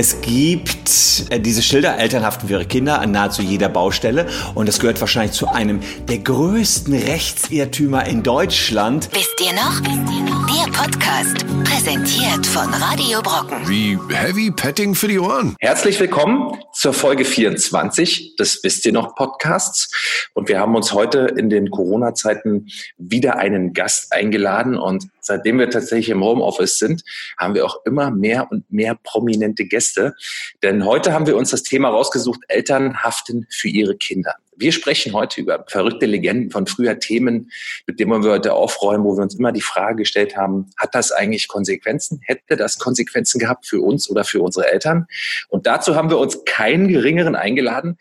Es gibt äh, diese Schilder Elternhaften für ihre Kinder an nahezu jeder Baustelle und das gehört wahrscheinlich zu einem der größten Rechtsirrtümer in Deutschland. Wisst ihr noch? Wisst ihr noch? Der Podcast, präsentiert von Radio Brocken. Wie Heavy Petting für die Ohren. Herzlich willkommen zur Folge 24 des Wisst ihr noch Podcasts. Und wir haben uns heute in den Corona-Zeiten wieder einen Gast eingeladen und seitdem wir tatsächlich im Homeoffice sind, haben wir auch immer mehr und mehr prominente Gäste. Denn heute haben wir uns das Thema rausgesucht, Eltern haften für ihre Kinder. Wir sprechen heute über verrückte Legenden von früher Themen, mit denen wir heute aufräumen, wo wir uns immer die Frage gestellt haben, hat das eigentlich Konsequenzen? Hätte das Konsequenzen gehabt für uns oder für unsere Eltern? Und dazu haben wir uns keinen geringeren eingeladen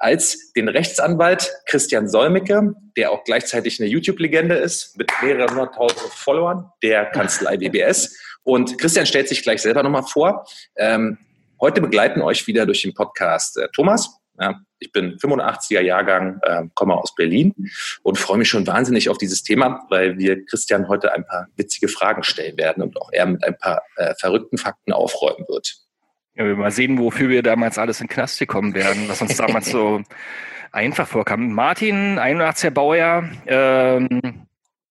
als den Rechtsanwalt Christian Solmecke, der auch gleichzeitig eine YouTube-Legende ist mit mehreren hunderttausend Followern, der Kanzlei BBS. Und Christian stellt sich gleich selber nochmal vor. Ähm, heute begleiten euch wieder durch den Podcast äh, Thomas. Ja, ich bin 85er Jahrgang, äh, komme aus Berlin und freue mich schon wahnsinnig auf dieses Thema, weil wir Christian heute ein paar witzige Fragen stellen werden und auch er mit ein paar äh, verrückten Fakten aufräumen wird. Ja, wir mal sehen, wofür wir damals alles in den Knast gekommen werden, was uns damals so einfach vorkam. Martin, 81er Baujahr, ähm,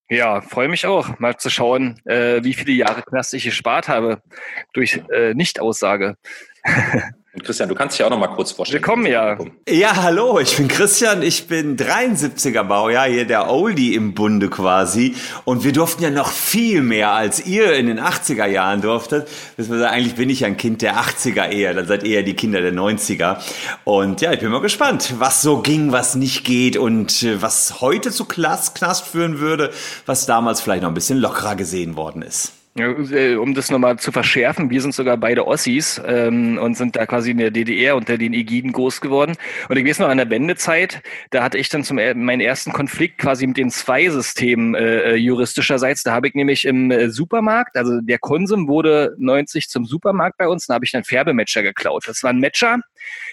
ja, freue mich auch, mal zu schauen, äh, wie viele Jahre Knast ich gespart habe durch äh, Nichtaussage. Und Christian, du kannst dich auch noch mal kurz vorstellen. Willkommen, ja. Ja, hallo, ich bin Christian, ich bin 73er Baujahr, hier der Oldie im Bunde quasi. Und wir durften ja noch viel mehr, als ihr in den 80er Jahren durftet. Eigentlich bin ich ja ein Kind der 80er eher, dann seid ihr ja die Kinder der 90er. Und ja, ich bin mal gespannt, was so ging, was nicht geht und äh, was heute zu Knast führen würde, was damals vielleicht noch ein bisschen lockerer gesehen worden ist. Äh, um das nochmal zu verschärfen, wir sind sogar beide Ossis ähm, und sind da quasi in der DDR unter den Ägiden groß geworden. Und ich weiß noch, an der Wendezeit, da hatte ich dann zum meinen ersten Konflikt quasi mit den zwei Systemen äh, äh, juristischerseits. Da habe ich nämlich im äh, Supermarkt, also der Konsum wurde 90 zum Supermarkt bei uns, da habe ich einen Färbematcher geklaut. Das war ein Matcher,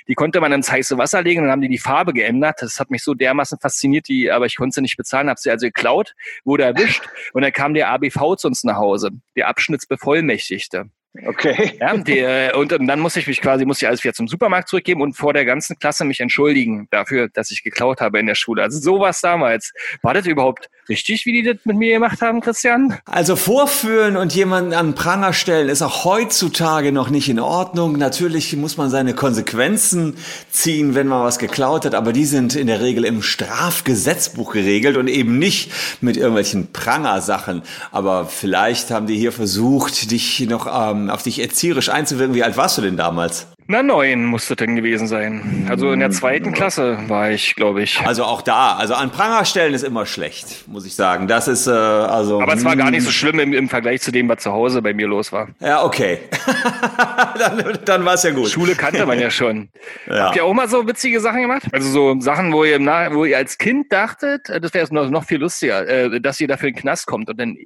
die konnte man ins heiße Wasser legen, dann haben die die Farbe geändert. Das hat mich so dermaßen fasziniert, die, aber ich konnte sie nicht bezahlen, habe sie also geklaut, wurde erwischt und dann kam der ABV zu uns nach Hause, der Abschnittsbevollmächtigte. Okay. Ja, der, und dann muss ich mich quasi, muss ich alles wieder zum Supermarkt zurückgeben und vor der ganzen Klasse mich entschuldigen dafür, dass ich geklaut habe in der Schule. Also sowas damals. War das überhaupt richtig, wie die das mit mir gemacht haben, Christian? Also vorführen und jemanden an Pranger stellen ist auch heutzutage noch nicht in Ordnung. Natürlich muss man seine Konsequenzen ziehen, wenn man was geklaut hat, aber die sind in der Regel im Strafgesetzbuch geregelt und eben nicht mit irgendwelchen Pranger-Sachen. Aber vielleicht haben die hier versucht, dich noch ähm, auf dich erzieherisch einzuwirken. Wie alt warst du denn damals? Na, neun musste denn gewesen sein. Also in der zweiten Klasse war ich, glaube ich. Also auch da, also an Pranger stellen ist immer schlecht, muss ich sagen. Das ist äh, also. Aber es war gar nicht so schlimm im, im Vergleich zu dem, was zu Hause bei mir los war. Ja, okay. dann dann war es ja gut. Schule kannte man ja schon. ja. Habt ihr auch mal so witzige Sachen gemacht? Also so Sachen, wo ihr, im Nach wo ihr als Kind dachtet, äh, das wäre noch, noch viel lustiger, äh, dass ihr dafür in den Knast kommt und dann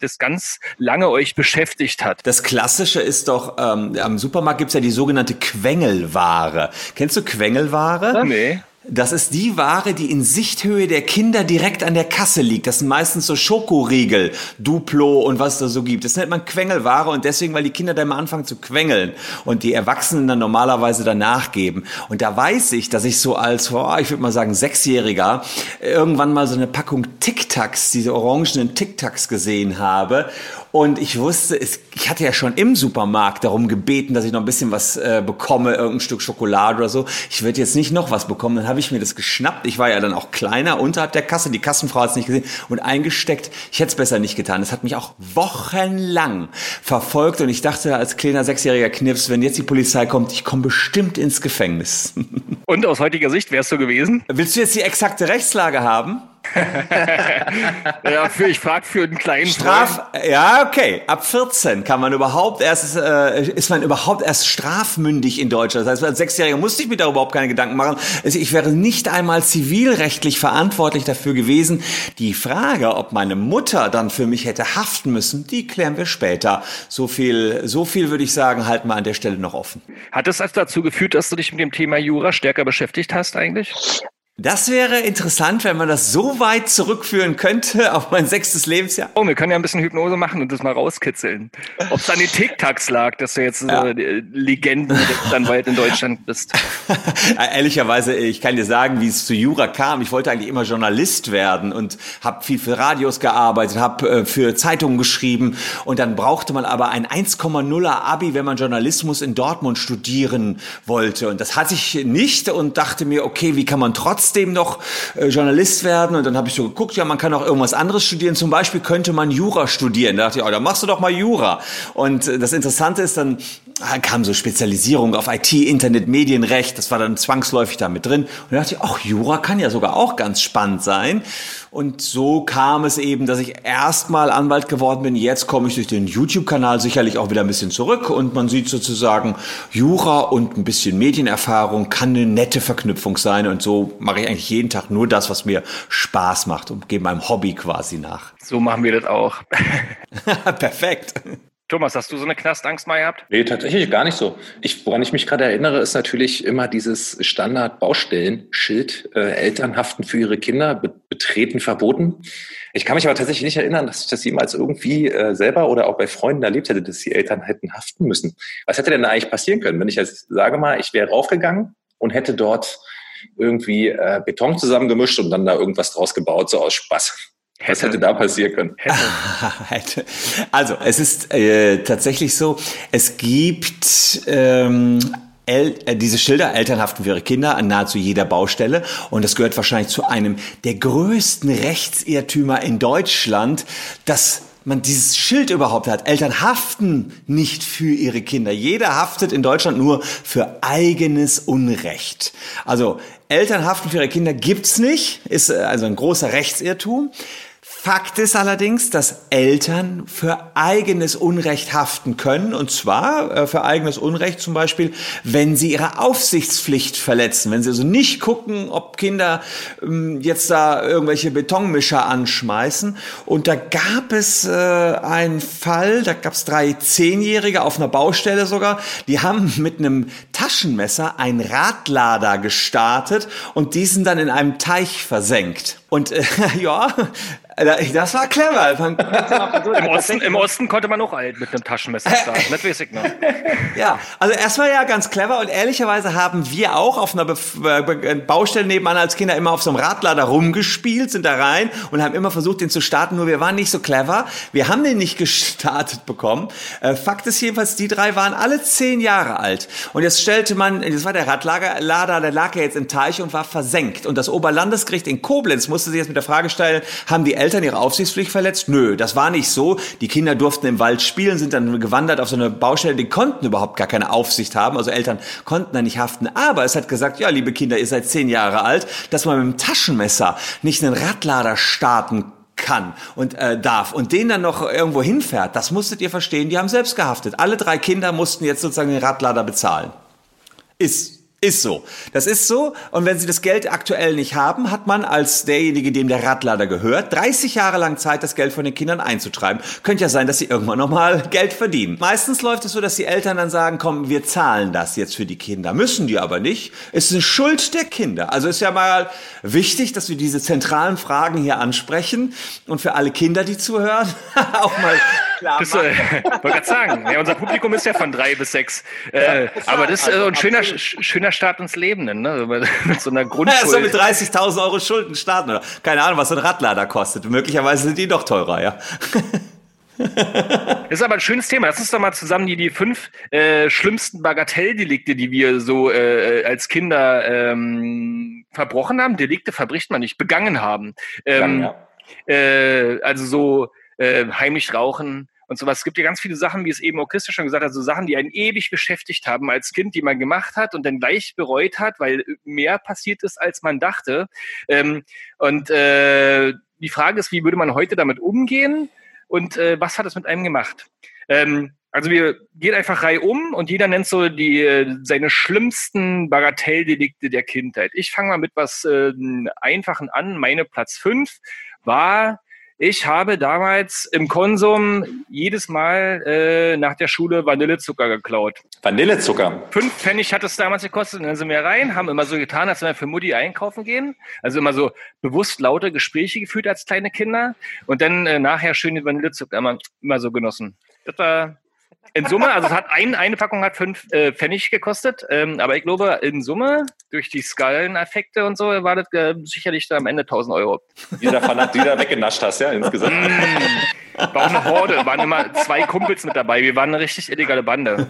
das ganz lange euch beschäftigt hat. Das Klassische ist doch, ähm, am Supermarkt gibt's ja die sogenannte Quengelware. Kennst du Quengelware? Nee. Das ist die Ware, die in Sichthöhe der Kinder direkt an der Kasse liegt. Das sind meistens so Schokoriegel, Duplo und was es da so gibt. Das nennt man Quengelware und deswegen, weil die Kinder dann mal anfangen zu quengeln und die Erwachsenen dann normalerweise danach geben. Und da weiß ich, dass ich so als, oh, ich würde mal sagen, Sechsjähriger irgendwann mal so eine Packung Tic-Tacs, diese orangenen Tic-Tacs gesehen habe und ich wusste, ich hatte ja schon im Supermarkt darum gebeten, dass ich noch ein bisschen was äh, bekomme, irgendein Stück Schokolade oder so. Ich würde jetzt nicht noch was bekommen. Dann habe ich mir das geschnappt. Ich war ja dann auch kleiner unterhalb der Kasse. Die Kassenfrau hat es nicht gesehen und eingesteckt. Ich hätte es besser nicht getan. Das hat mich auch wochenlang verfolgt und ich dachte als kleiner sechsjähriger Knips, wenn jetzt die Polizei kommt, ich komme bestimmt ins Gefängnis. Und aus heutiger Sicht wärst du gewesen? Willst du jetzt die exakte Rechtslage haben? ja, für, ich frage für einen kleinen Straf. Freund. Ja, okay. Ab 14 kann man überhaupt erst äh, ist man überhaupt erst strafmündig in Deutschland. Das heißt, als Sechsjähriger musste ich mir darüber überhaupt keine Gedanken machen. Also ich wäre nicht einmal zivilrechtlich verantwortlich dafür gewesen. Die Frage, ob meine Mutter dann für mich hätte haften müssen, die klären wir später. So viel, so viel würde ich sagen, halten wir an der Stelle noch offen. Hat es also dazu geführt, dass du dich mit dem Thema Jura stärker beschäftigt hast eigentlich? Das wäre interessant, wenn man das so weit zurückführen könnte auf mein sechstes Lebensjahr. Oh, wir können ja ein bisschen Hypnose machen und das mal rauskitzeln. Ob es an den TikToks lag, dass du jetzt ja. äh, Legendenrechtsanwalt in Deutschland bist. Ehrlicherweise, ich kann dir sagen, wie es zu Jura kam. Ich wollte eigentlich immer Journalist werden und habe viel für Radios gearbeitet, habe äh, für Zeitungen geschrieben und dann brauchte man aber ein 1,0er Abi, wenn man Journalismus in Dortmund studieren wollte. Und das hatte ich nicht und dachte mir, okay, wie kann man trotzdem trotzdem noch äh, Journalist werden. Und dann habe ich so geguckt, ja, man kann auch irgendwas anderes studieren. Zum Beispiel könnte man Jura studieren. Da dachte ich, oh, dann machst du doch mal Jura. Und äh, das Interessante ist, dann kam so Spezialisierung auf IT, Internet, Medienrecht. Das war dann zwangsläufig da mit drin. Und da dachte ich, ach, Jura kann ja sogar auch ganz spannend sein. Und so kam es eben, dass ich erstmal Anwalt geworden bin. Jetzt komme ich durch den YouTube-Kanal sicherlich auch wieder ein bisschen zurück und man sieht sozusagen, Jura und ein bisschen Medienerfahrung kann eine nette Verknüpfung sein. Und so mache ich eigentlich jeden Tag nur das, was mir Spaß macht und gehe meinem Hobby quasi nach. So machen wir das auch. Perfekt. Thomas, hast du so eine Knastangst mal gehabt? Nee, tatsächlich gar nicht so. Ich, woran ich mich gerade erinnere, ist natürlich immer dieses Standard-Baustellenschild, äh, Eltern haften für ihre Kinder, be betreten verboten. Ich kann mich aber tatsächlich nicht erinnern, dass ich das jemals irgendwie äh, selber oder auch bei Freunden erlebt hätte, dass die Eltern hätten haften müssen. Was hätte denn da eigentlich passieren können, wenn ich jetzt sage mal, ich wäre raufgegangen und hätte dort irgendwie äh, Beton zusammengemischt und dann da irgendwas draus gebaut, so aus Spaß? Hätte. Was hätte da passieren können? Hätte. Also, es ist äh, tatsächlich so, es gibt ähm, El äh, diese Schilder, Elternhaften für ihre Kinder, an nahezu jeder Baustelle. Und das gehört wahrscheinlich zu einem der größten Rechtsirrtümer in Deutschland, dass man dieses Schild überhaupt hat. Eltern haften nicht für ihre Kinder. Jeder haftet in Deutschland nur für eigenes Unrecht. Also Eltern haften für ihre Kinder gibt's nicht, ist äh, also ein großer Rechtsirrtum. Fakt ist allerdings, dass Eltern für eigenes Unrecht haften können, und zwar äh, für eigenes Unrecht zum Beispiel, wenn sie ihre Aufsichtspflicht verletzen, wenn sie also nicht gucken, ob Kinder ähm, jetzt da irgendwelche Betonmischer anschmeißen. Und da gab es äh, einen Fall, da gab es drei Zehnjährige auf einer Baustelle sogar, die haben mit einem Taschenmesser einen Radlader gestartet und diesen dann in einem Teich versenkt. Und äh, ja, das war clever. Im, Osten, Im Osten konnte man auch alt mit einem Taschenmesser starten. das weiß ich noch. Ja, also erstmal ja ganz clever und ehrlicherweise haben wir auch auf einer äh, Baustelle nebenan als Kinder immer auf so einem Radlader rumgespielt, sind da rein und haben immer versucht, den zu starten, nur wir waren nicht so clever. Wir haben den nicht gestartet bekommen. Äh, Fakt ist jedenfalls, die drei waren alle zehn Jahre alt. Und jetzt stellte man, das war der Radlader, der lag ja jetzt im Teich und war versenkt. Und das Oberlandesgericht in Koblenz musste sich jetzt mit der Frage stellen, haben die Eltern ihre Aufsichtspflicht verletzt? Nö, das war nicht so. Die Kinder durften im Wald spielen, sind dann gewandert auf so eine Baustelle, die konnten überhaupt gar keine Aufsicht haben, also Eltern konnten da nicht haften. Aber es hat gesagt, ja, liebe Kinder, ihr seid zehn Jahre alt, dass man mit dem Taschenmesser nicht einen Radlader starten kann und äh, darf und den dann noch irgendwo hinfährt, das musstet ihr verstehen, die haben selbst gehaftet. Alle drei Kinder mussten jetzt sozusagen den Radlader bezahlen. Ist ist so. Das ist so. Und wenn Sie das Geld aktuell nicht haben, hat man als derjenige, dem der Radlader gehört, 30 Jahre lang Zeit, das Geld von den Kindern einzutreiben. Könnte ja sein, dass sie irgendwann nochmal Geld verdienen. Meistens läuft es so, dass die Eltern dann sagen, komm, wir zahlen das jetzt für die Kinder. Müssen die aber nicht. Es ist eine Schuld der Kinder. Also ist ja mal wichtig, dass wir diese zentralen Fragen hier ansprechen und für alle Kinder, die zuhören, auch mal klar das, äh, wollte gerade sagen, ja, unser Publikum ist ja von drei bis sechs. Äh, aber das ist äh, ein schöner, schöner Start ins Leben, ne? mit so einer Grundschuld. Ja, so mit 30.000 Euro Schulden starten. Oder keine Ahnung, was so ein Radlader kostet. Möglicherweise sind die noch teurer, ja. Das ist aber ein schönes Thema. Lass uns doch mal zusammen die, die fünf äh, schlimmsten Bagatelldelikte, die wir so äh, als Kinder ähm, verbrochen haben. Delikte verbricht man nicht, begangen haben. Ähm, ja, ja. Äh, also so äh, heimlich rauchen, und sowas. Es gibt ja ganz viele Sachen, wie es eben auch Christa schon gesagt hat, so Sachen, die einen ewig beschäftigt haben als Kind, die man gemacht hat und dann gleich bereut hat, weil mehr passiert ist, als man dachte. Ähm, und äh, die Frage ist, wie würde man heute damit umgehen und äh, was hat es mit einem gemacht? Ähm, also wir gehen einfach Reihe um und jeder nennt so die äh, seine schlimmsten Bagatelldelikte der Kindheit. Ich fange mal mit was äh, Einfachen an. Meine Platz fünf war Ich habe damals im Konsum jedes Mal äh, nach der Schule Vanillezucker geklaut. Vanillezucker. Fünf Pfennig hat es damals gekostet. Und dann sind wir rein, haben immer so getan, als wenn wir für Mutti einkaufen gehen. Also immer so bewusst laute Gespräche geführt als kleine Kinder. Und dann äh, nachher schön den Vanillezucker immer, immer so genossen. Das war in Summe, also es hat ein, eine Packung hat fünf äh, Pfennig gekostet, ähm, aber ich glaube, in Summe, durch die Skalleneffekte und so, war das äh, sicherlich da am Ende 1000 Euro. Die du davon die du da weggenascht hast, ja, insgesamt. Mm, war auch eine Horde, waren immer zwei Kumpels mit dabei. Wir waren eine richtig illegale Bande.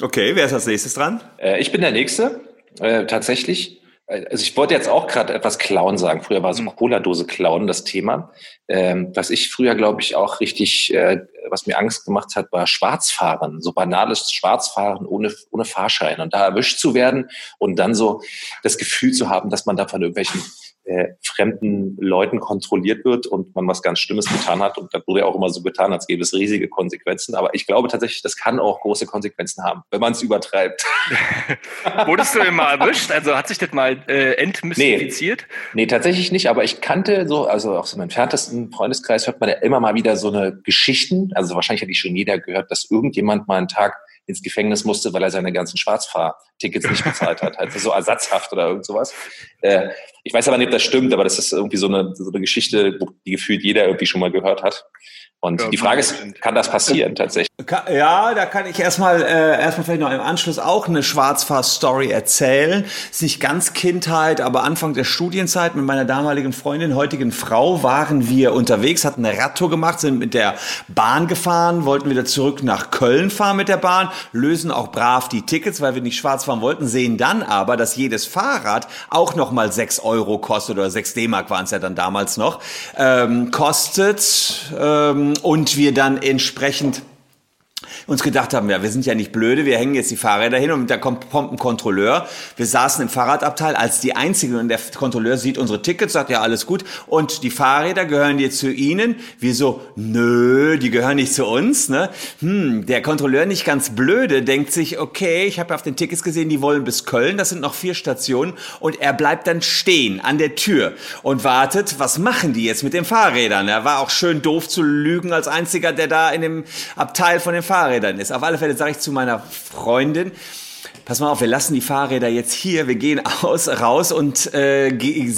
Okay, wer ist als nächstes dran? Äh, ich bin der Nächste, äh, tatsächlich. Also ich wollte jetzt auch gerade etwas klauen sagen. Früher war so Mhm. Cola-Dose klauen das Thema. Ähm, was ich früher, glaube ich, auch richtig, äh, was mir Angst gemacht hat, war Schwarzfahren. So banales Schwarzfahren ohne, ohne Fahrschein. Und da erwischt zu werden und dann so das Gefühl zu haben, dass man da von irgendwelchen äh, fremden Leuten kontrolliert wird und man was ganz Schlimmes getan hat. Und da wurde ja auch immer so getan, als gäbe es riesige Konsequenzen. Aber ich glaube tatsächlich, das kann auch große Konsequenzen haben, wenn man es übertreibt. Wurdest du denn mal erwischt? Also hat sich das mal äh, entmystifiziert? Nee, tatsächlich nicht, aber ich kannte so, also auch so im entferntesten Freundeskreis hört man ja immer mal wieder so eine Geschichten. Also wahrscheinlich hat die schon jeder gehört, dass irgendjemand mal einen Tag ins Gefängnis musste, weil er seine ganzen Schwarzfahrtickets nicht bezahlt hat. Also so ersatzhaft oder irgend sowas. Äh, ich weiß aber nicht, ob das stimmt, aber das ist irgendwie so eine, so eine Geschichte, die gefühlt jeder irgendwie schon mal gehört hat. Und Ja, die Frage ist, kann das passieren tatsächlich? Ja, da kann ich erstmal äh, erstmal vielleicht noch im Anschluss auch eine Schwarzfahr-Story erzählen. Ist nicht ganz Kindheit, aber Anfang der Studienzeit mit meiner damaligen Freundin, heutigen Frau, waren wir unterwegs, hatten eine Radtour gemacht, sind mit der Bahn gefahren, wollten wieder zurück nach Köln fahren mit der Bahn, lösen auch brav die Tickets, weil wir nicht schwarz fahren wollten, sehen dann aber, dass jedes Fahrrad auch noch mal 6 Euro kostet oder 6 D-Mark waren es ja dann damals noch, ähm, kostet ähm, und wir dann entsprechend uns gedacht haben, ja, wir sind ja nicht blöde, wir hängen jetzt die Fahrräder hin und da kommt, kommt ein Kontrolleur. Wir saßen im Fahrradabteil als die Einzigen und der Kontrolleur sieht unsere Tickets, sagt ja alles gut und die Fahrräder gehören jetzt zu Ihnen. Wir so, nö, die gehören nicht zu uns. Ne? Hm, der Kontrolleur nicht ganz blöde, denkt sich, okay, ich habe auf den Tickets gesehen, die wollen bis Köln, das sind noch vier Stationen und er bleibt dann stehen an der Tür und wartet, was machen die jetzt mit den Fahrrädern? Er war auch schön doof zu lügen als einziger, der da in dem Abteil von den Fahrrädern ist. Auf alle Fälle sage ich zu meiner Freundin, Pass mal auf, wir lassen die Fahrräder jetzt hier, wir gehen aus, raus und äh,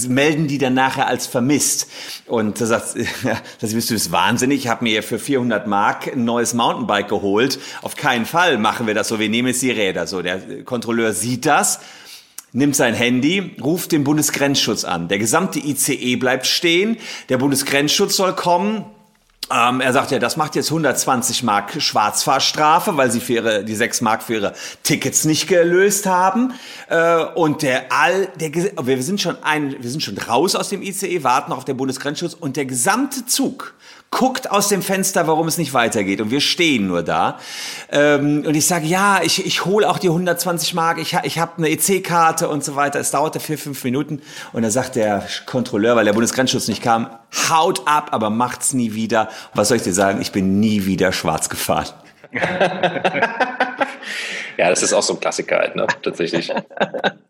melden die dann nachher als vermisst. Und da sagt, das bist du bist wahnsinnig, ich habe mir für 400 Mark ein neues Mountainbike geholt. Auf keinen Fall machen wir das so, wir nehmen jetzt die Räder. So, der Kontrolleur sieht das, nimmt sein Handy, ruft den Bundesgrenzschutz an. Der gesamte ICE bleibt stehen, der Bundesgrenzschutz soll kommen. Ähm, er sagt ja, das macht jetzt 120 Mark Schwarzfahrstrafe, weil sie für ihre, die 6 Mark für ihre Tickets nicht gelöst haben. Äh, und der all, der, wir sind schon ein, wir sind schon raus aus dem ICE, warten auf den Bundesgrenzschutz und der gesamte Zug guckt aus dem Fenster, warum es nicht weitergeht. Und wir stehen nur da. Ähm, und ich sage, ja, ich, ich hole auch die 120 Mark, ich, ich habe eine EC-Karte und so weiter. Es dauerte vier, fünf Minuten. Und da sagt der Kontrolleur, weil der Bundesgrenzschutz nicht kam, haut ab, aber macht's nie wieder. Was soll ich dir sagen? Ich bin nie wieder schwarz gefahren. Ja, das ist auch so ein Klassiker halt, ne? Tatsächlich.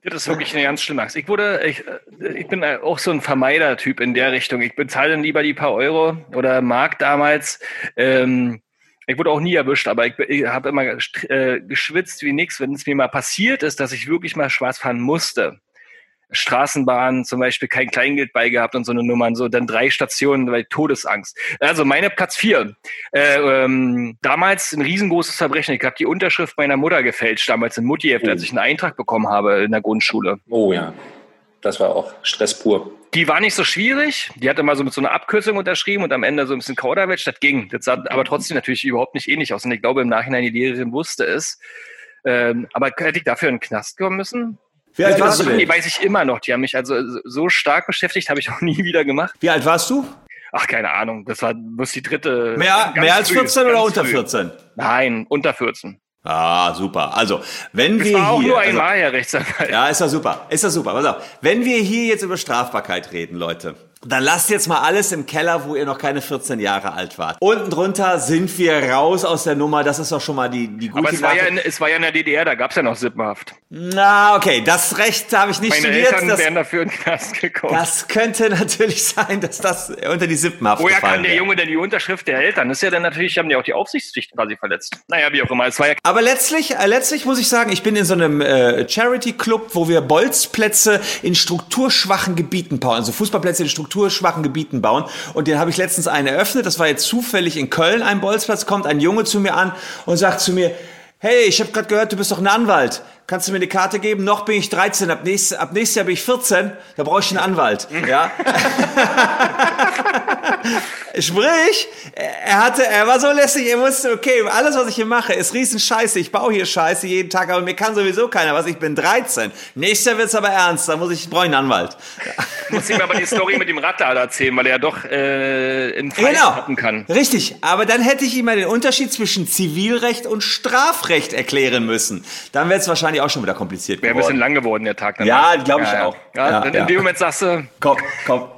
Das ist wirklich eine ganz schlimme Angst. Ich wurde, ich, ich bin auch so ein Vermeider-Typ in der Richtung. Ich bezahle dann lieber die paar Euro oder Mark damals. Ähm, ich wurde auch nie erwischt, aber ich, ich habe immer äh, geschwitzt wie nix, wenn es mir mal passiert ist, dass ich wirklich mal schwarz fahren musste. Straßenbahn zum Beispiel kein Kleingeld bei gehabt und so eine Nummern, so dann drei Stationen, weil Todesangst. Also meine Platz vier. Äh, ähm, damals ein riesengroßes Verbrechen. Ich habe die Unterschrift meiner Mutter gefälscht, damals in Muttiheft, als ich einen Eintrag bekommen habe in der Grundschule. Oh ja. Das war auch Stress pur. Die war nicht so schwierig. Die hatte mal so mit so einer Abkürzung unterschrieben und am Ende so ein bisschen Kauderwelsch. Das ging. Das sah aber trotzdem natürlich überhaupt nicht ähnlich aus. Und ich glaube, im Nachhinein die Lehrerin wusste es. Ähm, aber hätte ich dafür in den Knast kommen müssen? Wie alt Das warst du denn? die weiß ich immer noch. Die haben mich also so stark beschäftigt, habe ich auch nie wieder gemacht. Wie alt warst du? Ach, keine Ahnung. Das war muss die dritte. Mehr, mehr als früh, 14 oder unter früh. 14? Nein, unter 14. Ah, super. Also, wenn Das wir war auch hier, nur also, einmal, Herr Rechtsanwalt. Ja, ist doch super. Ist doch super. Pass auf. Wenn wir hier jetzt über Strafbarkeit reden, Leute, Dann lasst jetzt mal alles im Keller, wo ihr noch keine 14 Jahre alt wart. Unten drunter sind wir raus aus der Nummer. Das ist doch schon mal die, die gute Aber es war, ja in, es war ja in der DDR, da gab's ja noch Sippenhaft. Na, okay, das Recht habe ich nicht Meine studiert. Eltern Das, wären dafür in den Knast gekommen. das könnte natürlich sein, dass das unter die Sippenhaft Woher kann der wäre. Junge denn die Unterschrift der Eltern? Das ist ja dann natürlich, haben die auch die Aufsichtspflicht quasi verletzt. Naja, wie auch immer. Es war ja Aber letztlich, äh, letztlich muss ich sagen, ich bin in so einem äh, Charity-Club, wo wir Bolzplätze in strukturschwachen Gebieten bauen, also Fußballplätze in strukturschwachen Gebieten bauen. Und den habe ich letztens einen eröffnet. Das war jetzt zufällig in Köln ein Bolzplatz. Kommt ein Junge zu mir an und sagt zu mir, hey, ich habe gerade gehört, du bist doch ein Anwalt. Kannst du mir eine Karte geben? Noch bin ich 13, ab, nächstes, ab nächstes Jahr bin ich 14, da brauche ich einen Anwalt. Ja? Sprich, er hatte, er war so lässig, er wusste, okay, alles, was ich hier mache, ist riesen Scheiße. Ich baue hier Scheiße jeden Tag, aber mir kann sowieso keiner was. Ich bin 13. Nächstes Jahr wird's aber ernst, da muss ich, brauche ich einen Anwalt. muss ihm aber die Story mit dem Radlader erzählen, weil er ja doch äh, in Fall Genau. hatten kann. Richtig. Aber dann hätte ich ihm mal den Unterschied zwischen Zivilrecht und Strafrecht erklären müssen. Dann wäre es wahrscheinlich auch schon wieder kompliziert Wäre ein bisschen geworden. lang geworden, der Tag. Ja, glaub ich auch. Ja, Ja, dann ja. in dem Moment sagst du, Komm, komm.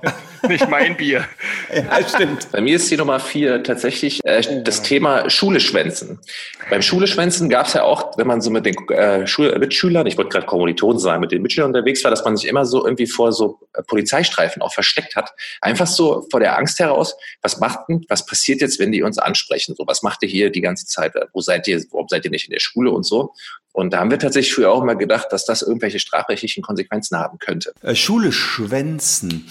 nicht mein Bier. ja, stimmt. Bei mir ist die Nummer vier tatsächlich äh, das Thema Schule schwänzen. Beim Schule schwänzen gab es ja auch, wenn man so mit den äh, Schul Mitschülern, ich wollte gerade Kommilitonen sagen, mit den Mitschülern unterwegs war, dass man sich immer so irgendwie vor so äh, Polizeistreifen auch versteckt hat. Einfach so vor der Angst heraus, was macht denn, was passiert jetzt, wenn die uns ansprechen? So, was macht ihr hier die ganze Zeit? Wo seid ihr, warum seid ihr nicht in der Schule und so? Und da haben wir tatsächlich früher auch immer gedacht, dass das irgendwelche strafrechtlichen Konsequenzen haben könnte. Äh, Schule schwänzen.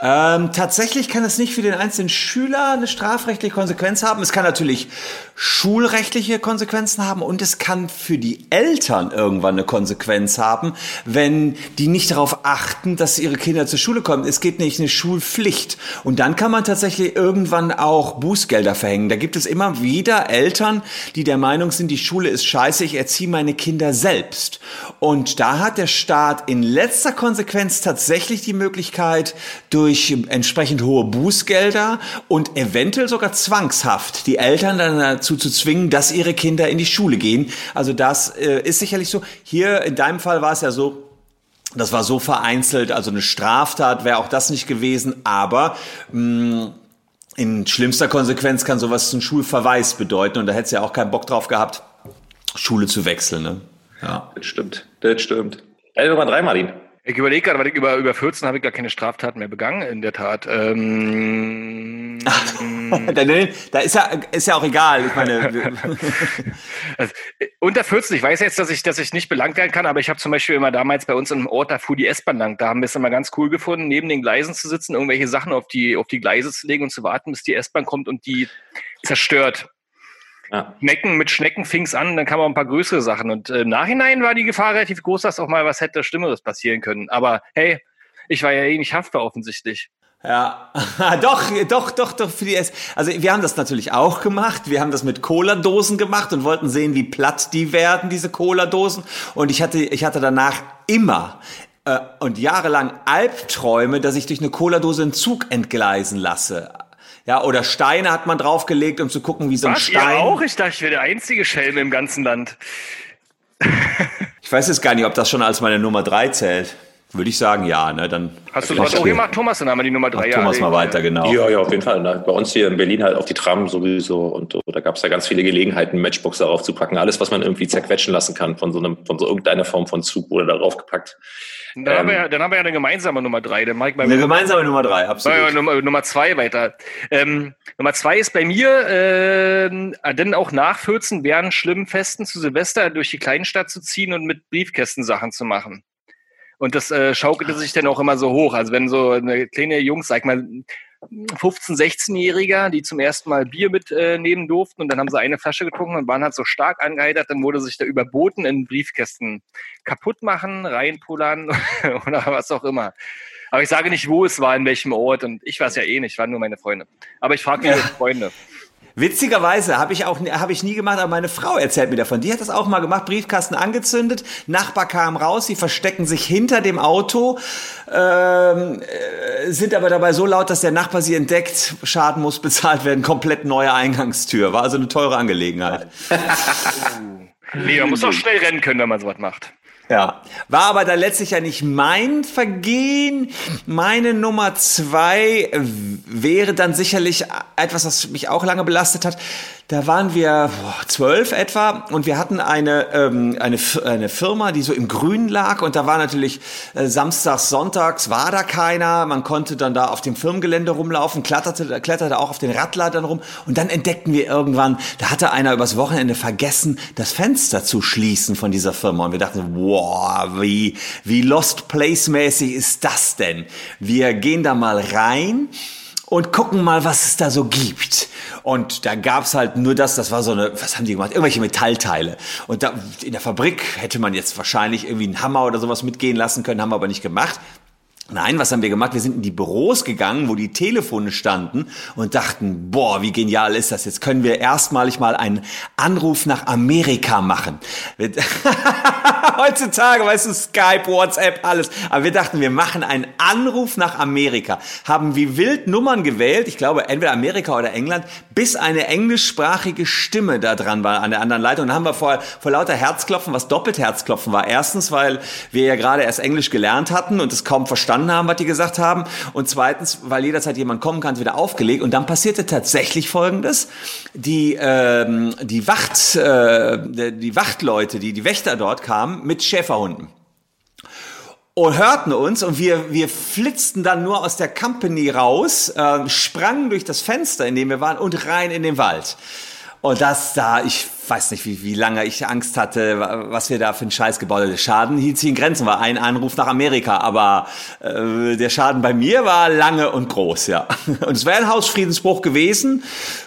Ähm, tatsächlich kann es nicht für den einzelnen Schüler eine strafrechtliche Konsequenz haben. Es kann natürlich schulrechtliche Konsequenzen haben und es kann für die Eltern irgendwann eine Konsequenz haben, wenn die nicht darauf achten, dass ihre Kinder zur Schule kommen. Es geht nicht eine Schulpflicht. Und dann kann man tatsächlich irgendwann auch Bußgelder verhängen. Da gibt es immer wieder Eltern, die der Meinung sind, die Schule ist scheiße, ich erziehe meine Kinder selbst. Und da hat der Staat in letzter Konsequenz tatsächlich die Möglichkeit, durch entsprechend hohe Bußgelder und eventuell sogar zwangshaft die Eltern dann dazu zu zwingen, dass ihre Kinder in die Schule gehen. Also das äh, ist sicherlich so. Hier in deinem Fall war es ja so, das war so vereinzelt, also eine Straftat wäre auch das nicht gewesen, aber mh, in schlimmster Konsequenz kann sowas einen Schulverweis bedeuten und da hättest du ja auch keinen Bock drauf gehabt, Schule zu wechseln. Ne? Ja. Das stimmt, das stimmt. Teil Nummer drei, Martin. Ich überlege gerade, weil ich über, über 14 habe ich gar keine Straftaten mehr begangen, in der Tat. Ähm, da, da ist ja, ist ja auch egal. Ich meine, also, äh, unter 14, ich weiß jetzt, dass ich, dass ich nicht belangt werden kann, aber ich habe zum Beispiel immer damals bei uns im Ort, da fuhr die S-Bahn lang. Da haben wir es immer ganz cool gefunden, neben den Gleisen zu sitzen, irgendwelche Sachen auf die, auf die Gleise zu legen und zu warten, bis die S-Bahn kommt und die zerstört. Ja. Schnecken, mit Schnecken fing es an, dann kamen auch ein paar größere Sachen. Und äh, im Nachhinein war die Gefahr relativ groß, dass auch mal was hätte Schlimmeres passieren können. Aber hey, ich war ja eh nicht haftbar offensichtlich. Ja, doch, doch, doch, doch, für die S. Also wir haben das natürlich auch gemacht. Wir haben das mit Cola-Dosen gemacht und wollten sehen, wie platt die werden, diese Cola-Dosen. Und ich hatte, ich hatte danach immer äh, und jahrelang Albträume, dass ich durch eine Cola-Dose einen Zug entgleisen lasse. Ja, oder Steine hat man draufgelegt, um zu gucken, wie so ein Was, Stein. ihr auch? Ich dachte, ich wäre der einzige Schelm im ganzen Land. Ich weiß jetzt gar nicht, ob das schon als meine Nummer drei zählt. Würde ich sagen, ja, ne, dann. Hast du sowas auch gemacht, Thomas? Dann haben wir die Nummer drei. Mach Thomas ja, mal weiter, genau. Ja, ja, auf jeden Fall. Ne? Bei uns hier in Berlin halt auf die Tram sowieso. Und da gab es ja ganz viele Gelegenheiten, Matchbox darauf zu packen. Alles, was man irgendwie zerquetschen lassen kann von so einem, von so irgendeiner Form von Zug wurde darauf gepackt. Dann, haben wir, ja- dann haben wir ja eine gemeinsame Nummer drei. Dann Mike bei Eine mir. gemeinsame Nummer drei, absolut. Nummer, Nummer zwei weiter. Ähm, Nummer zwei ist bei mir, ähm, denn auch nach 14 während schlimmen Festen zu Silvester durch die Kleinstadt zu ziehen und mit Briefkästen Sachen zu machen. Und das äh, schaukelte sich dann auch immer so hoch. Also wenn so eine kleine Jungs, sag mal, 15-, 16-Jähriger, die zum ersten Mal Bier mitnehmen äh, durften und dann haben sie eine Flasche getrunken und waren halt so stark angeheitert, dann wurde sich da überboten in Briefkästen kaputt machen, reinpullern oder was auch immer. Aber ich sage nicht, wo es war, in welchem Ort und ich weiß ja eh nicht, waren nur meine Freunde. Aber ich frage viele Freunde. Witzigerweise habe ich auch habe ich nie gemacht, aber meine Frau erzählt mir davon. Die hat das auch mal gemacht, Briefkasten angezündet, Nachbar kam raus, sie verstecken sich hinter dem Auto, ähm, äh, sind aber dabei so laut, dass der Nachbar sie entdeckt, Schaden muss bezahlt werden, komplett neue Eingangstür. War also eine teure Angelegenheit. Nee, man muss doch schnell rennen können, wenn man sowas macht. Ja, war aber dann letztlich ja nicht mein Vergehen. Meine Nummer zwei wäre dann sicherlich etwas, was mich auch lange belastet hat. Da waren wir zwölf etwa und wir hatten eine, ähm, eine, eine Firma, die so im Grün lag und da war natürlich äh, samstags, sonntags war da keiner. Man konnte dann da auf dem Firmengelände rumlaufen, kletterte, kletterte auch auf den Radladern rum und dann entdeckten wir irgendwann, da hatte einer übers Wochenende vergessen, das Fenster zu schließen von dieser Firma und wir dachten, wow, wie, wie Lost Place mäßig ist das denn? Wir gehen da mal rein und gucken mal, was es da so gibt. Und da gab's halt nur das, das war so eine, was haben die gemacht? Irgendwelche Metallteile. Und da in der Fabrik hätte man jetzt wahrscheinlich irgendwie einen Hammer oder sowas mitgehen lassen können, haben wir aber nicht gemacht. Nein, was haben wir gemacht? Wir sind in die Büros gegangen, wo die Telefone standen und dachten, boah, wie genial ist das? Jetzt können wir erstmalig mal einen Anruf nach Amerika machen. Heutzutage, weißt du, Skype, WhatsApp, alles. Aber wir dachten, wir machen einen Anruf nach Amerika. Haben wie wild Nummern gewählt, ich glaube entweder Amerika oder England, bis eine englischsprachige Stimme da dran war an der anderen Leitung. Und dann haben wir vor, vor lauter Herzklopfen, was doppelt Herzklopfen war. Erstens, weil wir ja gerade erst Englisch gelernt hatten und es kaum verstanden verstanden haben, was die gesagt haben. Und zweitens, weil jederzeit jemand kommen kann, wieder aufgelegt. Und dann passierte tatsächlich Folgendes. Die, ähm, die, Wacht, äh, die Wachtleute, die, die Wächter dort kamen mit Schäferhunden und hörten uns und wir, wir flitzten dann nur aus der Company raus, äh, sprangen durch das Fenster, in dem wir waren und rein in den Wald. Und das da, ich weiß nicht, wie, wie lange ich Angst hatte, was wir da für einen Scheiß gebaut haben. Der Schaden hielt sich in Grenzen, war ein Anruf nach Amerika, aber äh, der Schaden bei mir war lange und groß, ja. Und es wäre ein Hausfriedensbruch gewesen.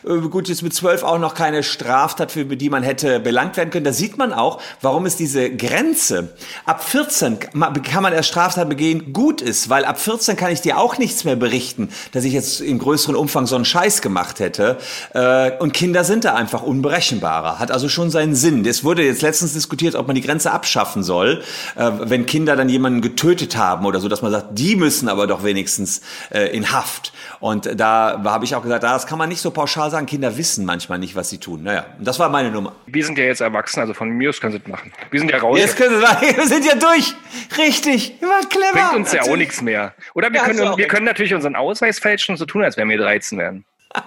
Äh, gut, jetzt mit zwölf auch noch keine Straftat, für die man hätte belangt werden können. Da sieht man auch, warum es diese Grenze ab 14 kann man erst Straftat begehen, gut ist, weil ab 14 kann ich dir auch nichts mehr berichten, dass ich jetzt im größeren Umfang so einen Scheiß gemacht hätte. Äh, und Kinder sind da einfach unberechenbarer. Hat also schon seinen Sinn. Es wurde jetzt letztens diskutiert, ob man die Grenze abschaffen soll, äh, wenn Kinder dann jemanden getötet haben oder so, dass man sagt, die müssen aber doch wenigstens äh, in Haft. Und da habe ich auch gesagt, das kann man nicht so pauschal sagen. Kinder wissen manchmal nicht, was sie tun. Naja, das war meine Nummer. Wir sind ja jetzt erwachsen, also von mir aus können sie das machen. Wir sind ja raus. Jetzt können sie wir sind ja durch. Richtig. War clever. Bringt uns ja auch nichts mehr. Oder wir, Ja, können, wir können natürlich unseren Ausweis fälschen und so tun, als wären wir 13 werden.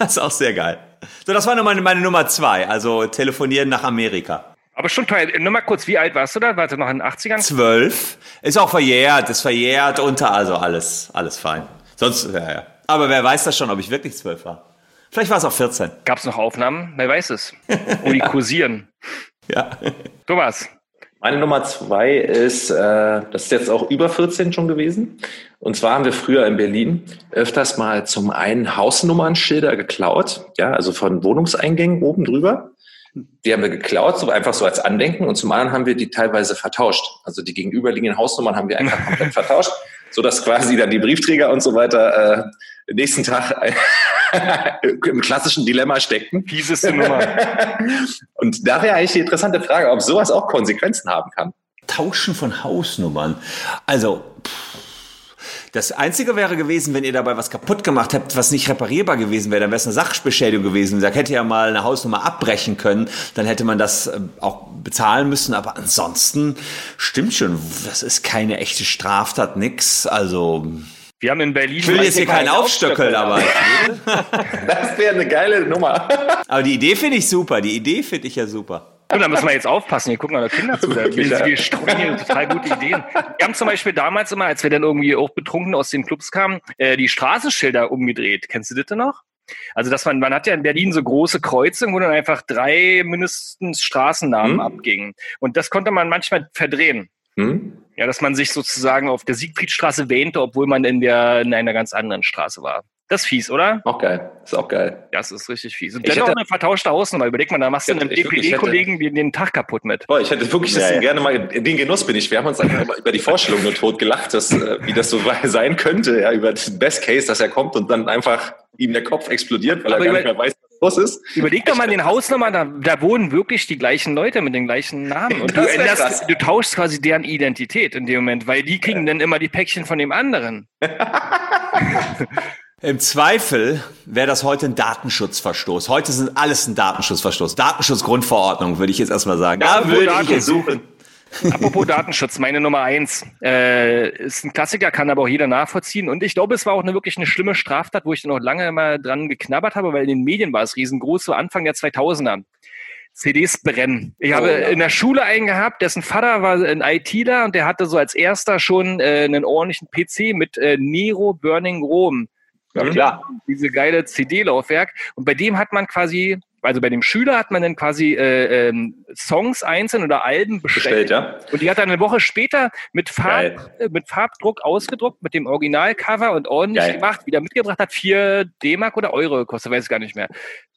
Das ist auch sehr geil. So, das war nur meine, meine Nummer zwei, also telefonieren nach Amerika. Aber schon teuer. Nur mal kurz, wie alt warst du da? Warte, noch in den 80ern? Zwölf. Ist auch verjährt, ist verjährt unter, also alles, alles fein. Sonst, ja, ja. Aber wer weiß das schon, ob ich wirklich zwölf war? Vielleicht war es auch 14. Gab es noch Aufnahmen? Wer weiß es. Wo die kursieren. Ja. Thomas, Meine Nummer zwei ist, äh, das ist jetzt auch über 14 schon gewesen. Und zwar haben wir früher in Berlin öfters mal zum einen Hausnummernschilder geklaut, ja, also von Wohnungseingängen oben drüber. Die haben wir geklaut, so einfach so als Andenken. Und zum anderen haben wir die teilweise vertauscht. Also die gegenüberliegenden Hausnummern haben wir einfach komplett vertauscht, so dass quasi dann die Briefträger und so weiter äh, nächsten Tag im klassischen Dilemma steckten. fieseste Nummer. Und da wäre eigentlich die interessante Frage, ob sowas auch Konsequenzen haben kann. Tauschen von Hausnummern. Also, pff, das Einzige wäre gewesen, wenn ihr dabei was kaputt gemacht habt, was nicht reparierbar gewesen wäre, dann wäre es eine Sachbeschädigung gewesen. Da hätte ja mal eine Hausnummer abbrechen können, dann hätte man das äh, auch bezahlen müssen. Aber ansonsten stimmt schon, das ist keine echte Straftat, nix. Also, Wir haben in Berlin. ich will jetzt hier keinen Aufstöckeln, aber, Das wäre eine geile Nummer. aber die Idee finde ich super. Die Idee finde ich ja super. Und da müssen wir jetzt aufpassen. Hier gucken wir Kinder zu. Wir, wir streuen hier total gute Ideen. Wir haben zum Beispiel damals immer, als wir dann irgendwie auch betrunken aus den Clubs kamen, äh, die Straßenschilder umgedreht. Kennst du das denn noch? Also, dass man, man hat ja in Berlin so große Kreuzungen, wo dann einfach drei mindestens Straßennamen Hm. abgingen. Und das konnte man manchmal verdrehen. Hm? Ja, dass man sich sozusagen auf der Siegfriedstraße wähnte, obwohl man in der, in einer ganz anderen Straße war. Das ist fies, oder? Auch geil. Ist auch geil. Das ist richtig fies. Und Ich dann auch eine vertauschte Hausnummer. Überleg mal, da machst du einem DPD-Kollegen den, Tag kaputt mit. Boah, ich hätte wirklich das Ja, ja. gerne mal, den Genuss bin ich. Wir haben uns einfach immer über die Vorstellung nur tot gelacht, dass, äh, wie das so sein könnte, ja, über den Best Case, dass er kommt und dann einfach ihm der Kopf explodiert, weil Aber er gar nicht mehr weiß, was los ist. Überleg doch mal den Hausnummer, da, da wohnen wirklich die gleichen Leute mit den gleichen Namen. Und du, änderst, du tauschst quasi deren Identität in dem Moment, weil die kriegen dann immer die Päckchen von dem anderen. Im Zweifel wäre das heute ein Datenschutzverstoß. Heute sind alles ein Datenschutzverstoß. Datenschutzgrundverordnung, würde ich jetzt erstmal sagen. Da würde ich suchen. Apropos Datenschutz, meine Nummer eins. Äh, ist ein Klassiker, kann aber auch jeder nachvollziehen. Und ich glaube, es war auch eine wirklich eine schlimme Straftat, wo ich dann auch lange mal dran geknabbert habe, weil in den Medien war es riesengroß, so Anfang der 2000er. CDs brennen. Ich habe ja. in der Schule einen gehabt, dessen Vater war ein ITler und der hatte so als erster schon äh, einen ordentlichen PC mit äh, Nero Burning Rome. Ja, klar. Diese geile CD-Laufwerk. Und bei dem hat man quasi, also bei dem Schüler hat man dann quasi äh, ähm, Songs einzeln oder Alben bestellt. Bestellt, ja. Und die hat er eine Woche später mit. Farb, äh, mit Farbdruck ausgedruckt, mit dem Originalcover und ordentlich Geil. gemacht, wieder mitgebracht hat. Vier D-Mark oder Euro gekostet, weiß ich gar nicht mehr.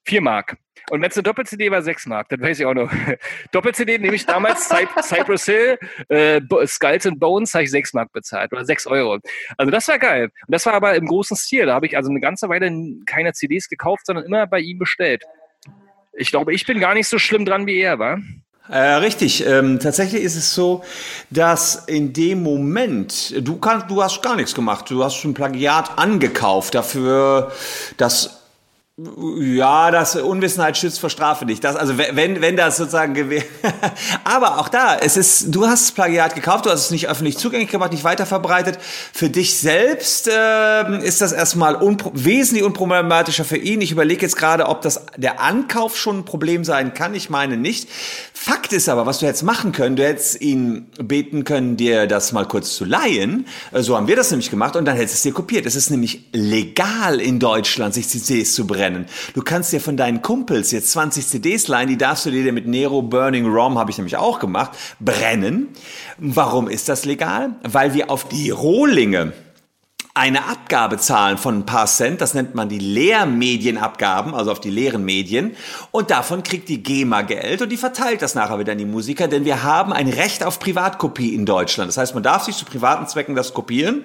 Vier Mark. Und wenn es eine Doppel-CD war, sechs Mark, das weiß ich auch noch. Doppel-CD nehme ich damals Cy Cypress Hill, äh, Skulls and Bones, habe ich sechs Mark bezahlt oder sechs Euro. Also das war geil. Und das war aber im großen Stil. Da habe ich also eine ganze Weile keine CDs gekauft, sondern immer bei ihm bestellt. Ich glaube, ich bin gar nicht so schlimm dran wie er, war. Äh, richtig. Ähm, tatsächlich ist es so, dass in dem Moment, du kannst, du hast gar nichts gemacht. Du hast ein Plagiat angekauft dafür, dass ja, das Unwissenheit schützt vor Strafe nicht. Das, also wenn, wenn das sozusagen gewählt. Aber auch da, es ist, du hast Plagiat gekauft, du hast es nicht öffentlich zugänglich gemacht, nicht weiterverbreitet. Für dich selbst ähm, ist das erstmal unpro wesentlich unproblematischer für ihn. Ich überlege jetzt gerade, ob das der Ankauf schon ein Problem sein kann. Ich meine nicht. Fakt ist aber, was du hättest machen können, du hättest ihn beten können, dir das mal kurz zu leihen. Äh, So haben wir das nämlich gemacht und dann hättest du es dir kopiert. Es ist nämlich legal in Deutschland, sich CDs zu brennen. Du kannst dir von deinen Kumpels jetzt 20 CDs leihen, die darfst du dir mit Nero Burning Rom, habe ich nämlich auch gemacht, brennen. Warum ist das legal? Weil wir auf die Rohlinge eine Abgabe zahlen von ein paar Cent, das nennt man die Lehrmedienabgaben, also auf die leeren Medien. Und davon kriegt die GEMA Geld und die verteilt das nachher wieder an die Musiker, denn wir haben ein Recht auf Privatkopie in Deutschland. Das heißt, man darf sich zu privaten Zwecken das kopieren,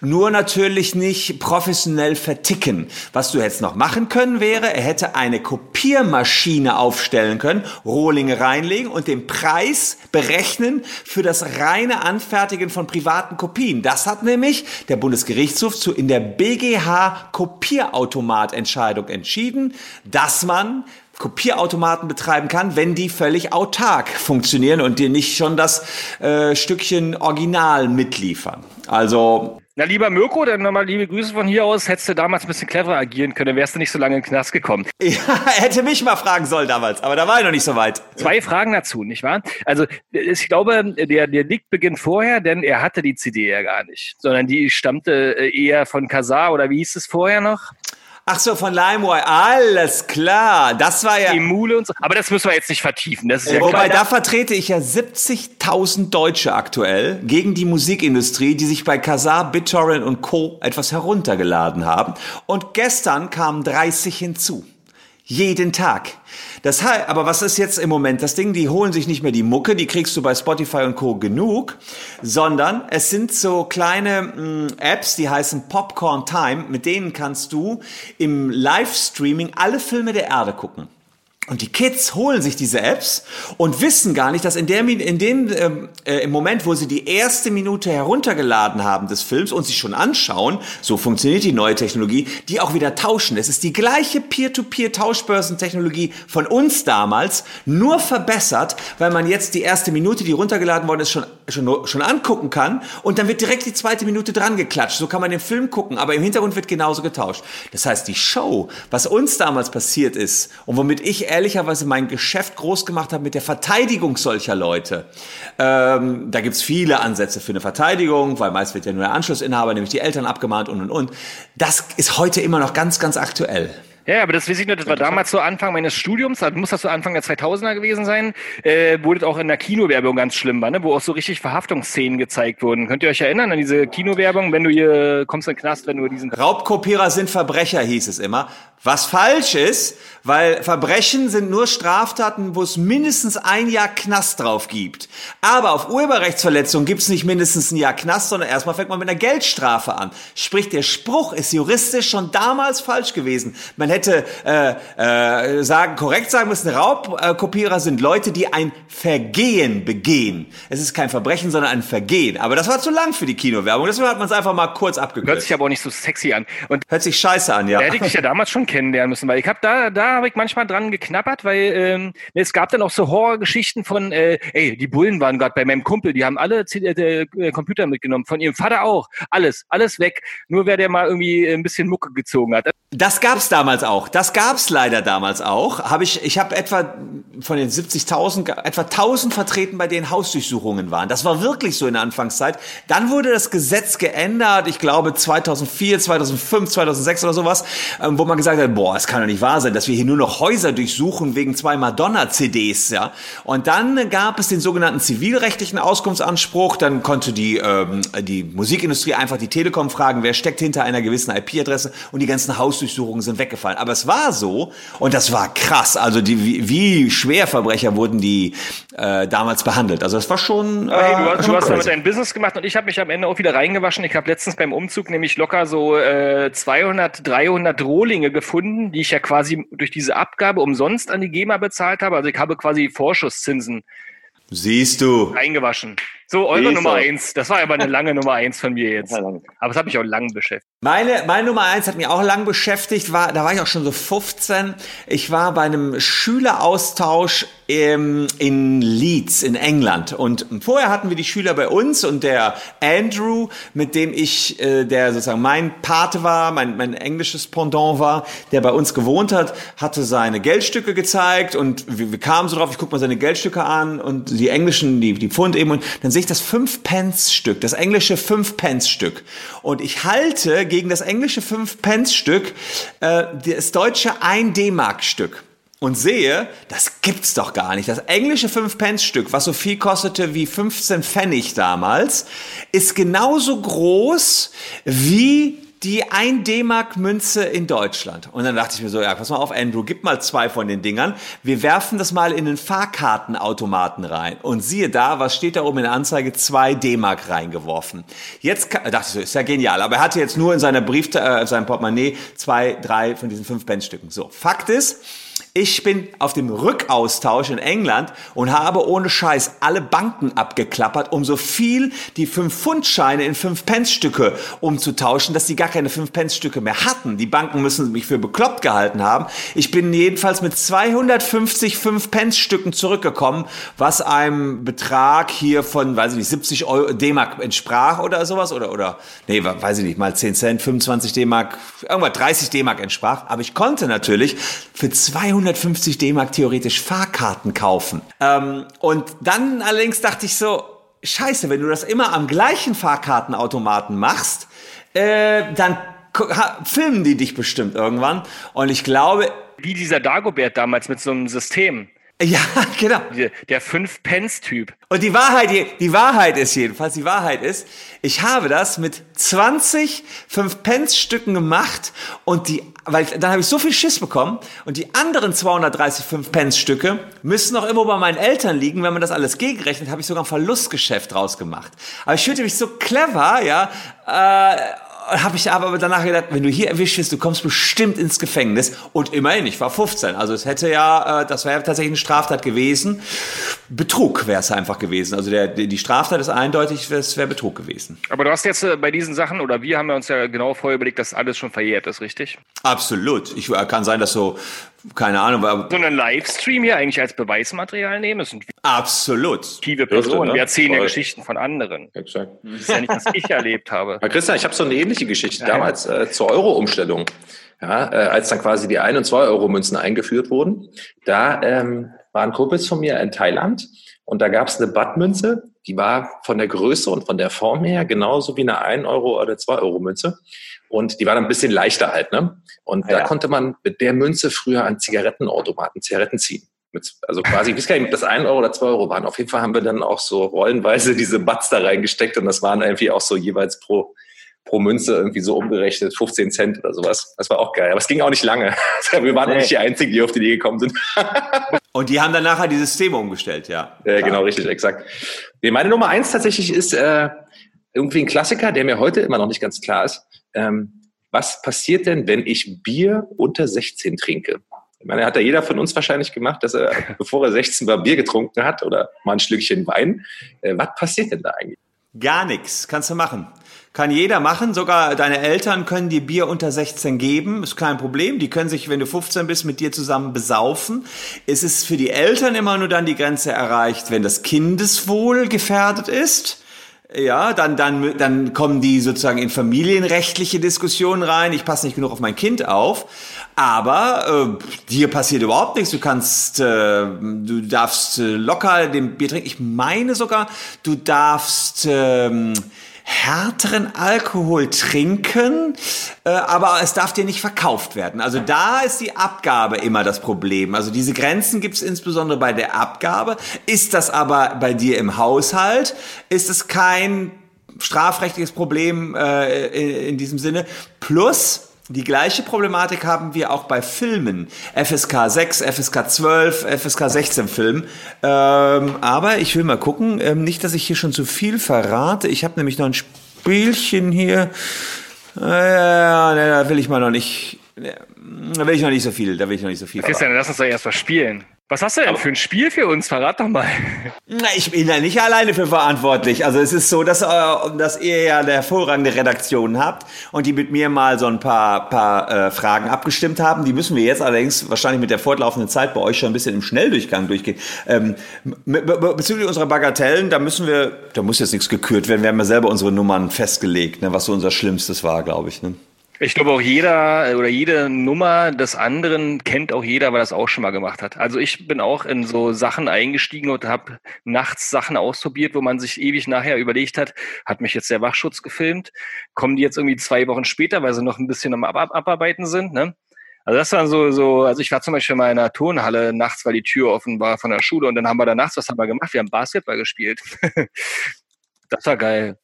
nur natürlich nicht professionell verticken. Was du jetzt noch machen können wäre, er hätte eine Kopiermaschine aufstellen können, Rohlinge reinlegen und den Preis berechnen für das reine Anfertigen von privaten Kopien. Das hat nämlich der Bundesgerichtshof zu, in der BGH Kopierautomatentscheidung entschieden, dass man Kopierautomaten betreiben kann, wenn die völlig autark funktionieren und dir nicht schon das äh, Stückchen Original mitliefern. Also Na, lieber Mirko, dann nochmal liebe Grüße von hier aus. Hättest du damals ein bisschen cleverer agieren können, wärst du nicht so lange in den Knast gekommen. ja, er hätte mich mal fragen sollen damals, aber da war ich noch nicht so weit. Zwei Fragen dazu, nicht wahr? Also, ich glaube, der, der Leak beginnt vorher, denn er hatte die CD ja gar nicht, sondern die stammte äh, eher von Kazar oder wie hieß es vorher noch? Ach so, von LimeWire, alles klar. Das war ja. Emule und so. Aber das müssen wir jetzt nicht vertiefen. Das ist ja Wobei, klar. da vertrete ich ja 70.000 Deutsche aktuell gegen die Musikindustrie, die sich bei Kazaa, BitTorrent und Co. etwas heruntergeladen haben. Und gestern kamen 30 hinzu. Jeden Tag. Das heißt, aber was ist jetzt im Moment das Ding? Die holen sich nicht mehr die Mucke, die kriegst du bei Spotify und Co. genug, sondern es sind so kleine mh, Apps, die heißen Popcorn Time, mit denen kannst du im Livestreaming alle Filme der Erde gucken. Und die Kids holen sich diese Apps und wissen gar nicht, dass in, der, in dem ähm, äh, im Moment, wo sie die erste Minute heruntergeladen haben des Films und sich schon anschauen, so funktioniert die neue Technologie, die auch wieder tauschen. Es ist die gleiche Peer-to-Peer-Tauschbörsentechnologie von uns damals, nur verbessert, weil man jetzt die erste Minute, die runtergeladen worden ist, schon, schon, schon angucken kann und dann wird direkt die zweite Minute dran geklatscht. So kann man den Film gucken, aber im Hintergrund wird genauso getauscht. Das heißt, die Show, was uns damals passiert ist und womit ich ehrlicherweise mein Geschäft groß gemacht habe mit der Verteidigung solcher Leute. Ähm, da gibt's viele Ansätze für eine Verteidigung, weil meist wird ja nur der Anschlussinhaber, nämlich die Eltern abgemahnt und und und. Das ist heute immer noch ganz, ganz aktuell. Ja, aber das weiß ich nur, das war damals so Anfang meines Studiums, da muss das so Anfang der 2000er gewesen sein, äh, das auch in der Kinowerbung ganz schlimm war, ne? wo auch so richtig Verhaftungsszenen gezeigt wurden. Könnt ihr euch erinnern an diese Kinowerbung, wenn du hier kommst in den Knast, wenn du diesen... Raubkopierer sind Verbrecher, hieß es immer. Was falsch ist, weil Verbrechen sind nur Straftaten, wo es mindestens ein Jahr Knast drauf gibt. Aber auf Urheberrechtsverletzung gibt es nicht mindestens ein Jahr Knast, sondern erstmal fängt man mit einer Geldstrafe an. Sprich, der Spruch ist juristisch schon damals falsch gewesen. Man hätte hätte äh, äh, sagen, korrekt sagen müssen, Raubkopierer sind Leute, die ein Vergehen begehen. Es ist kein Verbrechen, sondern ein Vergehen. Aber das war zu lang für die Kinowerbung. Deswegen hat man es einfach mal kurz abgekürzt. Hört sich aber auch nicht so sexy an. Und Hört sich scheiße an, ja. Da hätte ich dich ja damals schon kennenlernen müssen, weil ich habe da, da habe ich manchmal dran geknappert, weil ähm, es gab dann auch so Horrorgeschichten von, äh, ey, die Bullen waren gerade bei meinem Kumpel, die haben alle C äh, äh, Computer mitgenommen, von ihrem Vater auch, alles, alles weg. Nur wer der mal irgendwie ein bisschen Mucke gezogen hat. Das gab's damals auch. Das gab's leider damals auch. Habe ich, ich habe etwa von den 70.000 etwa 1000 vertreten, bei denen Hausdurchsuchungen waren. Das war wirklich so in der Anfangszeit. Dann wurde das Gesetz geändert. Ich glaube 2004, 2005, 2006 oder sowas, ähm, wo man gesagt hat, boah, es kann doch nicht wahr sein, dass wir hier nur noch Häuser durchsuchen wegen zwei Madonna-CDs, ja. Und dann gab es den sogenannten zivilrechtlichen Auskunftsanspruch. Dann konnte die ähm, die Musikindustrie einfach die Telekom fragen, wer steckt hinter einer gewissen IP-Adresse und die ganzen Hausdurchsuchungen sind weggefallen. Aber es war so und das war krass. Also die wie, wie Schwerverbrecher wurden die äh, damals behandelt. Also das war schon. Äh, Hey, du hast, schon du hast damit dein Business gemacht und ich habe mich am Ende auch wieder reingewaschen. Ich habe letztens beim Umzug nämlich locker so äh, 200, 300 Rohlinge gefunden, die ich ja quasi durch diese Abgabe umsonst an die GEMA bezahlt habe. Also ich habe quasi Vorschusszinsen Siehst du. reingewaschen. So, eure du. Nummer eins. Das war aber eine lange Nummer eins von mir jetzt. Aber das habe ich auch lang beschäftigt. Meine, meine Nummer eins hat mich auch lang beschäftigt, war, da war ich auch schon so 15. Ich war bei einem Schüleraustausch im, in Leeds in England. Und vorher hatten wir die Schüler bei uns und der Andrew, mit dem ich, äh, der sozusagen mein Pate war, mein, mein englisches Pendant war, der bei uns gewohnt hat, hatte seine Geldstücke gezeigt und wir, wir kamen so drauf, ich guck mal seine Geldstücke an und die englischen, die, die Pfund eben und dann sehe ich das 5-Pence-Stück, das englische 5-Pence-Stück. Und ich halte gegen das englische 5-Pence-Stück äh, das deutsche 1-D-Mark-Stück und sehe, das gibt's doch gar nicht. Das englische 5-Pence-Stück, was so viel kostete wie 15 Pfennig damals, ist genauso groß wie die 1 D-Mark Münze in Deutschland. Und dann dachte ich mir so, ja, pass mal auf, Andrew, gib mal zwei von den Dingern. Wir werfen das mal in den Fahrkartenautomaten rein. Und siehe da, was steht da oben in der Anzeige? 2 D-Mark reingeworfen. Jetzt dachte ich so, ist ja genial. Aber er hatte jetzt nur in seiner Brief, äh, seinem Portemonnaie zwei, drei von diesen 5 Pence Stücken. So. Fakt ist, ich bin auf dem Rückaustausch in England und habe ohne Scheiß alle Banken abgeklappert, um so viel die 5-Pfund-Scheine in 5-Pence-Stücke umzutauschen, dass die gar keine 5-Pence-Stücke mehr hatten. Die Banken müssen mich für bekloppt gehalten haben. Ich bin jedenfalls mit 250 5-Pence-Stücken zurückgekommen, was einem Betrag hier von, weiß ich nicht, 70 Euro D-Mark entsprach oder sowas. Oder, oder, nee, weiß ich nicht, mal 10 Cent, 25 D-Mark, irgendwas 30 D-Mark entsprach. Aber ich konnte natürlich für 250 D-Mark theoretisch Fahrkarten kaufen. Ähm, und dann allerdings dachte ich so, scheiße, wenn du das immer am gleichen Fahrkartenautomaten machst, äh, dann filmen die dich bestimmt irgendwann. Und ich glaube, Wie dieser Dagobert damals mit so einem System. Ja, genau. Der- Der 5-Pence-Typ. Und die Wahrheit, die, Wahrheit ist jedenfalls, die Wahrheit ist, ich habe das mit 20 5-Pence-Stücken gemacht und die, weil dann habe ich so viel Schiss bekommen und die anderen 230 5-Pence-Stücke müssen noch immer bei meinen Eltern liegen. Wenn man das alles gegenrechnet, habe ich sogar ein Verlustgeschäft draus gemacht. Aber ich fühlte mich so clever, ja, äh, habe ich aber danach gedacht, wenn du hier erwischt wirst, du kommst bestimmt ins Gefängnis. Und immerhin, ich war 15. Also es hätte ja, äh, das wäre tatsächlich eine Straftat gewesen. Betrug wäre es einfach gewesen. Also der, die Straftat ist eindeutig, es wäre Betrug gewesen. Aber du hast jetzt äh, bei diesen Sachen, oder wir haben ja uns ja genau vorher überlegt, dass alles schon verjährt ist, richtig? Absolut. Ich äh, kann sein, dass so, keine Ahnung, aber So einen Livestream hier eigentlich als Beweismaterial nehmen, das sind absolut. fiktive Personen. ne? Wir erzählen ja. Geschichten von anderen. Exakt. Das ist ja nicht, was ich erlebt habe. Herr Christian, ich habe so eine ähnliche Geschichte damals äh, zur Euro-Umstellung. Ja, äh, als dann quasi die 1- und 2-Euro-Münzen eingeführt wurden, da ähm, waren Kumpels von mir in Thailand und da gab es eine Baht-Münze, die war von der Größe und von der Form her genauso wie eine 1 Euro oder 2 Euro Münze. Und die war dann ein bisschen leichter halt, ne? Und da Ja. konnte man mit der Münze früher an Zigarettenautomaten Zigaretten ziehen. Mit, also quasi, ich weiß gar nicht, ob das 1 Euro oder 2 Euro waren. Auf jeden Fall haben wir dann auch so rollenweise diese Bats da reingesteckt und das waren irgendwie auch so jeweils pro, pro Münze irgendwie so umgerechnet 15 Cent oder sowas. Das war auch geil. Aber es ging auch nicht lange. Wir waren auch nicht die Einzigen, die auf die Idee gekommen sind. Und die haben dann nachher die Systeme umgestellt, ja. Ja, genau, richtig, exakt. Nee, meine Nummer eins tatsächlich ist äh, irgendwie ein Klassiker, der mir heute immer noch nicht ganz klar ist. Ähm, was passiert denn, wenn ich Bier unter 16 trinke? Ich meine, hat ja jeder von uns wahrscheinlich gemacht, dass er, bevor er 16 war, Bier getrunken hat oder mal ein Schlückchen Wein. Äh, was passiert denn da eigentlich? Gar nichts, kannst du machen. Kann jeder machen, sogar deine Eltern können dir Bier unter 16 geben, ist kein Problem. Die können sich, wenn du 15 bist, mit dir zusammen besaufen. Es ist für die Eltern immer nur dann die Grenze erreicht, wenn das Kindeswohl gefährdet ist. Ja, dann, dann, dann kommen die sozusagen in familienrechtliche Diskussionen rein. Ich passe nicht genug auf mein Kind auf. Aber äh, dir passiert überhaupt nichts. Du kannst, äh, du darfst äh, locker den Bier trinken. Ich meine sogar, du darfst ähm, härteren Alkohol trinken, äh, aber es darf dir nicht verkauft werden. Also da ist die Abgabe immer das Problem. Also diese Grenzen gibt es insbesondere bei der Abgabe. Ist das aber bei dir im Haushalt, ist es kein strafrechtliches Problem äh, in, in diesem Sinne. Plus, die gleiche Problematik haben wir auch bei Filmen. FSK 6, FSK 12, FSK 16 Film. Ähm, aber ich will mal gucken, ähm, nicht, dass ich hier schon zu viel verrate. Ich habe nämlich noch ein Spielchen hier. Äh, ne, da will ich mal noch nicht. Da will ich noch nicht so viel. Da will ich noch nicht so viel. Christian, lass uns doch erst mal spielen. Was hast du denn für ein Spiel für uns? Verrat doch mal. Na, ich bin da nicht alleine für verantwortlich. Also es ist so, dass, äh, dass ihr ja eine hervorragende Redaktion habt und die mit mir mal so ein paar, paar äh, Fragen abgestimmt haben. Die müssen wir jetzt allerdings wahrscheinlich mit der fortlaufenden Zeit bei euch schon ein bisschen im Schnelldurchgang durchgehen. Ähm, bezüglich unserer Bagatellen, da müssen wir, da muss jetzt nichts gekürt werden. Wir haben ja selber unsere Nummern festgelegt, ne, was so unser Schlimmstes war, glaube ich. Ne? Ich glaube auch jeder oder jede Nummer des anderen kennt auch jeder, weil das auch schon mal gemacht hat. Also ich bin auch in so Sachen eingestiegen und habe nachts Sachen ausprobiert, wo man sich ewig nachher überlegt hat, hat mich jetzt der Wachschutz gefilmt, kommen die jetzt irgendwie zwei Wochen später, weil sie noch ein bisschen am Ab Abarbeiten sind, ne? Also das war so, so, also ich war zum Beispiel mal in einer Turnhalle nachts, weil die Tür offen war von der Schule und dann haben wir da nachts, was haben wir gemacht? Wir haben Basketball gespielt. das war geil.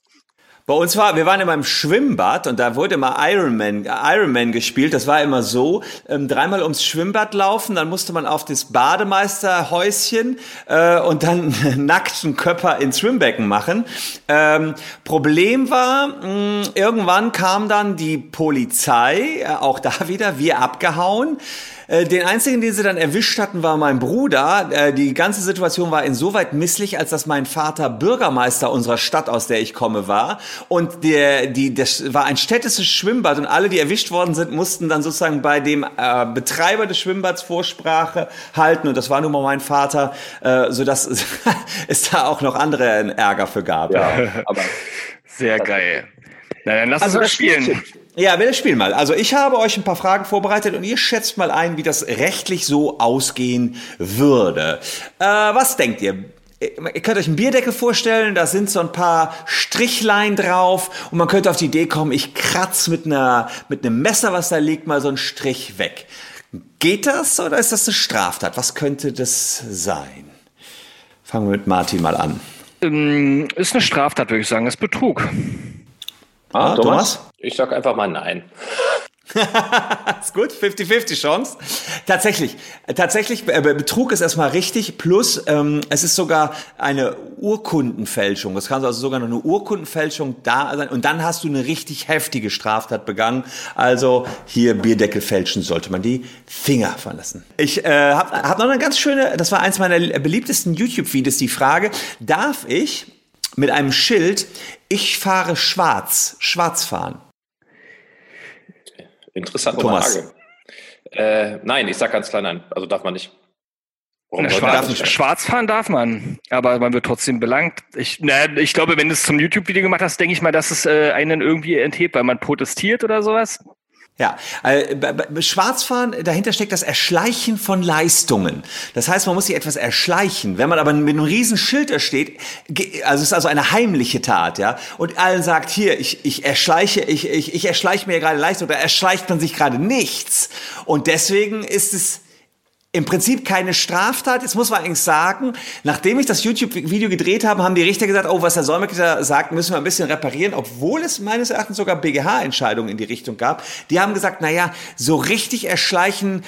Bei uns war, wir waren immer im Schwimmbad und da wurde immer Ironman, Ironman gespielt. Das war immer so, ähm, dreimal ums Schwimmbad laufen, dann musste man auf das Bademeisterhäuschen äh, und dann nackten Körper ins Schwimmbecken machen. Ähm, Problem war, mh, irgendwann kam dann die Polizei, äh, auch da wieder, wir abgehauen. Äh, den einzigen, den sie dann erwischt hatten, war mein Bruder. Äh, die ganze Situation war insoweit misslich, als dass mein Vater Bürgermeister unserer Stadt, aus der ich komme, war. Und der, die, das war ein städtisches Schwimmbad und alle, die erwischt worden sind, mussten dann sozusagen bei dem äh, Betreiber des Schwimmbads Vorsprache halten. Und das war nun mal mein Vater, äh, sodass es da auch noch andere Ärger für gab. Ja, aber sehr geil. Na, dann lass also uns spielen. spielen. Ja, wir spielen mal. Also ich habe euch ein paar Fragen vorbereitet und ihr schätzt mal ein, wie das rechtlich so ausgehen würde. Äh, was denkt ihr? Ihr könnt euch einen Bierdeckel vorstellen, da sind so ein paar Strichlein drauf und man könnte auf die Idee kommen, ich kratze mit, mit einem Messer, was da liegt, mal so einen Strich weg. Geht das oder ist das eine Straftat? Was könnte das sein? Fangen wir mit Martin mal an. Ähm, ist eine Straftat, würde ich sagen. Das ist Betrug. Ah, Thomas? Thomas? Ich sag einfach mal nein. ist gut, 50-50 Chance. Tatsächlich, tatsächlich, äh, Betrug ist erstmal richtig, plus ähm, es ist sogar eine Urkundenfälschung. Es kann also sogar noch eine Urkundenfälschung da sein und dann hast du eine richtig heftige Straftat begangen. Also hier Bierdeckel fälschen sollte man die Finger verlassen. Ich äh, habe hab noch eine ganz schöne, das war eins meiner beliebtesten YouTube-Videos, die Frage, darf ich mit einem Schild, ich fahre schwarz, schwarz fahren? Interessante Thomas. Frage. Äh, nein, ich sag ganz klar nein. Also darf man nicht. Na, schwarz, schwarz, fahren darf man, aber man wird trotzdem belangt. Ich, na, ich glaube, wenn du es zum YouTube-Video gemacht hast, denke ich mal, dass es äh, einen irgendwie enthebt, weil man protestiert oder sowas. Ja, äh, Schwarzfahren, dahinter steckt das Erschleichen von Leistungen. Das heißt, man muss sich etwas erschleichen. Wenn man aber mit einem riesen Schild steht, also es ist also eine heimliche Tat, ja, und allen sagt, hier, ich, ich erschleiche, ich, ich, ich erschleiche mir gerade Leistung, da erschleicht man sich gerade nichts. Und deswegen ist es im Prinzip keine Straftat. Jetzt muss man eigentlich sagen, nachdem ich das YouTube-Video gedreht habe, haben die Richter gesagt, oh, was der Solmecke sagt, müssen wir ein bisschen reparieren, obwohl es meines Erachtens sogar BGH-Entscheidungen in die Richtung gab. Die haben gesagt, naja, so richtig erschleichen,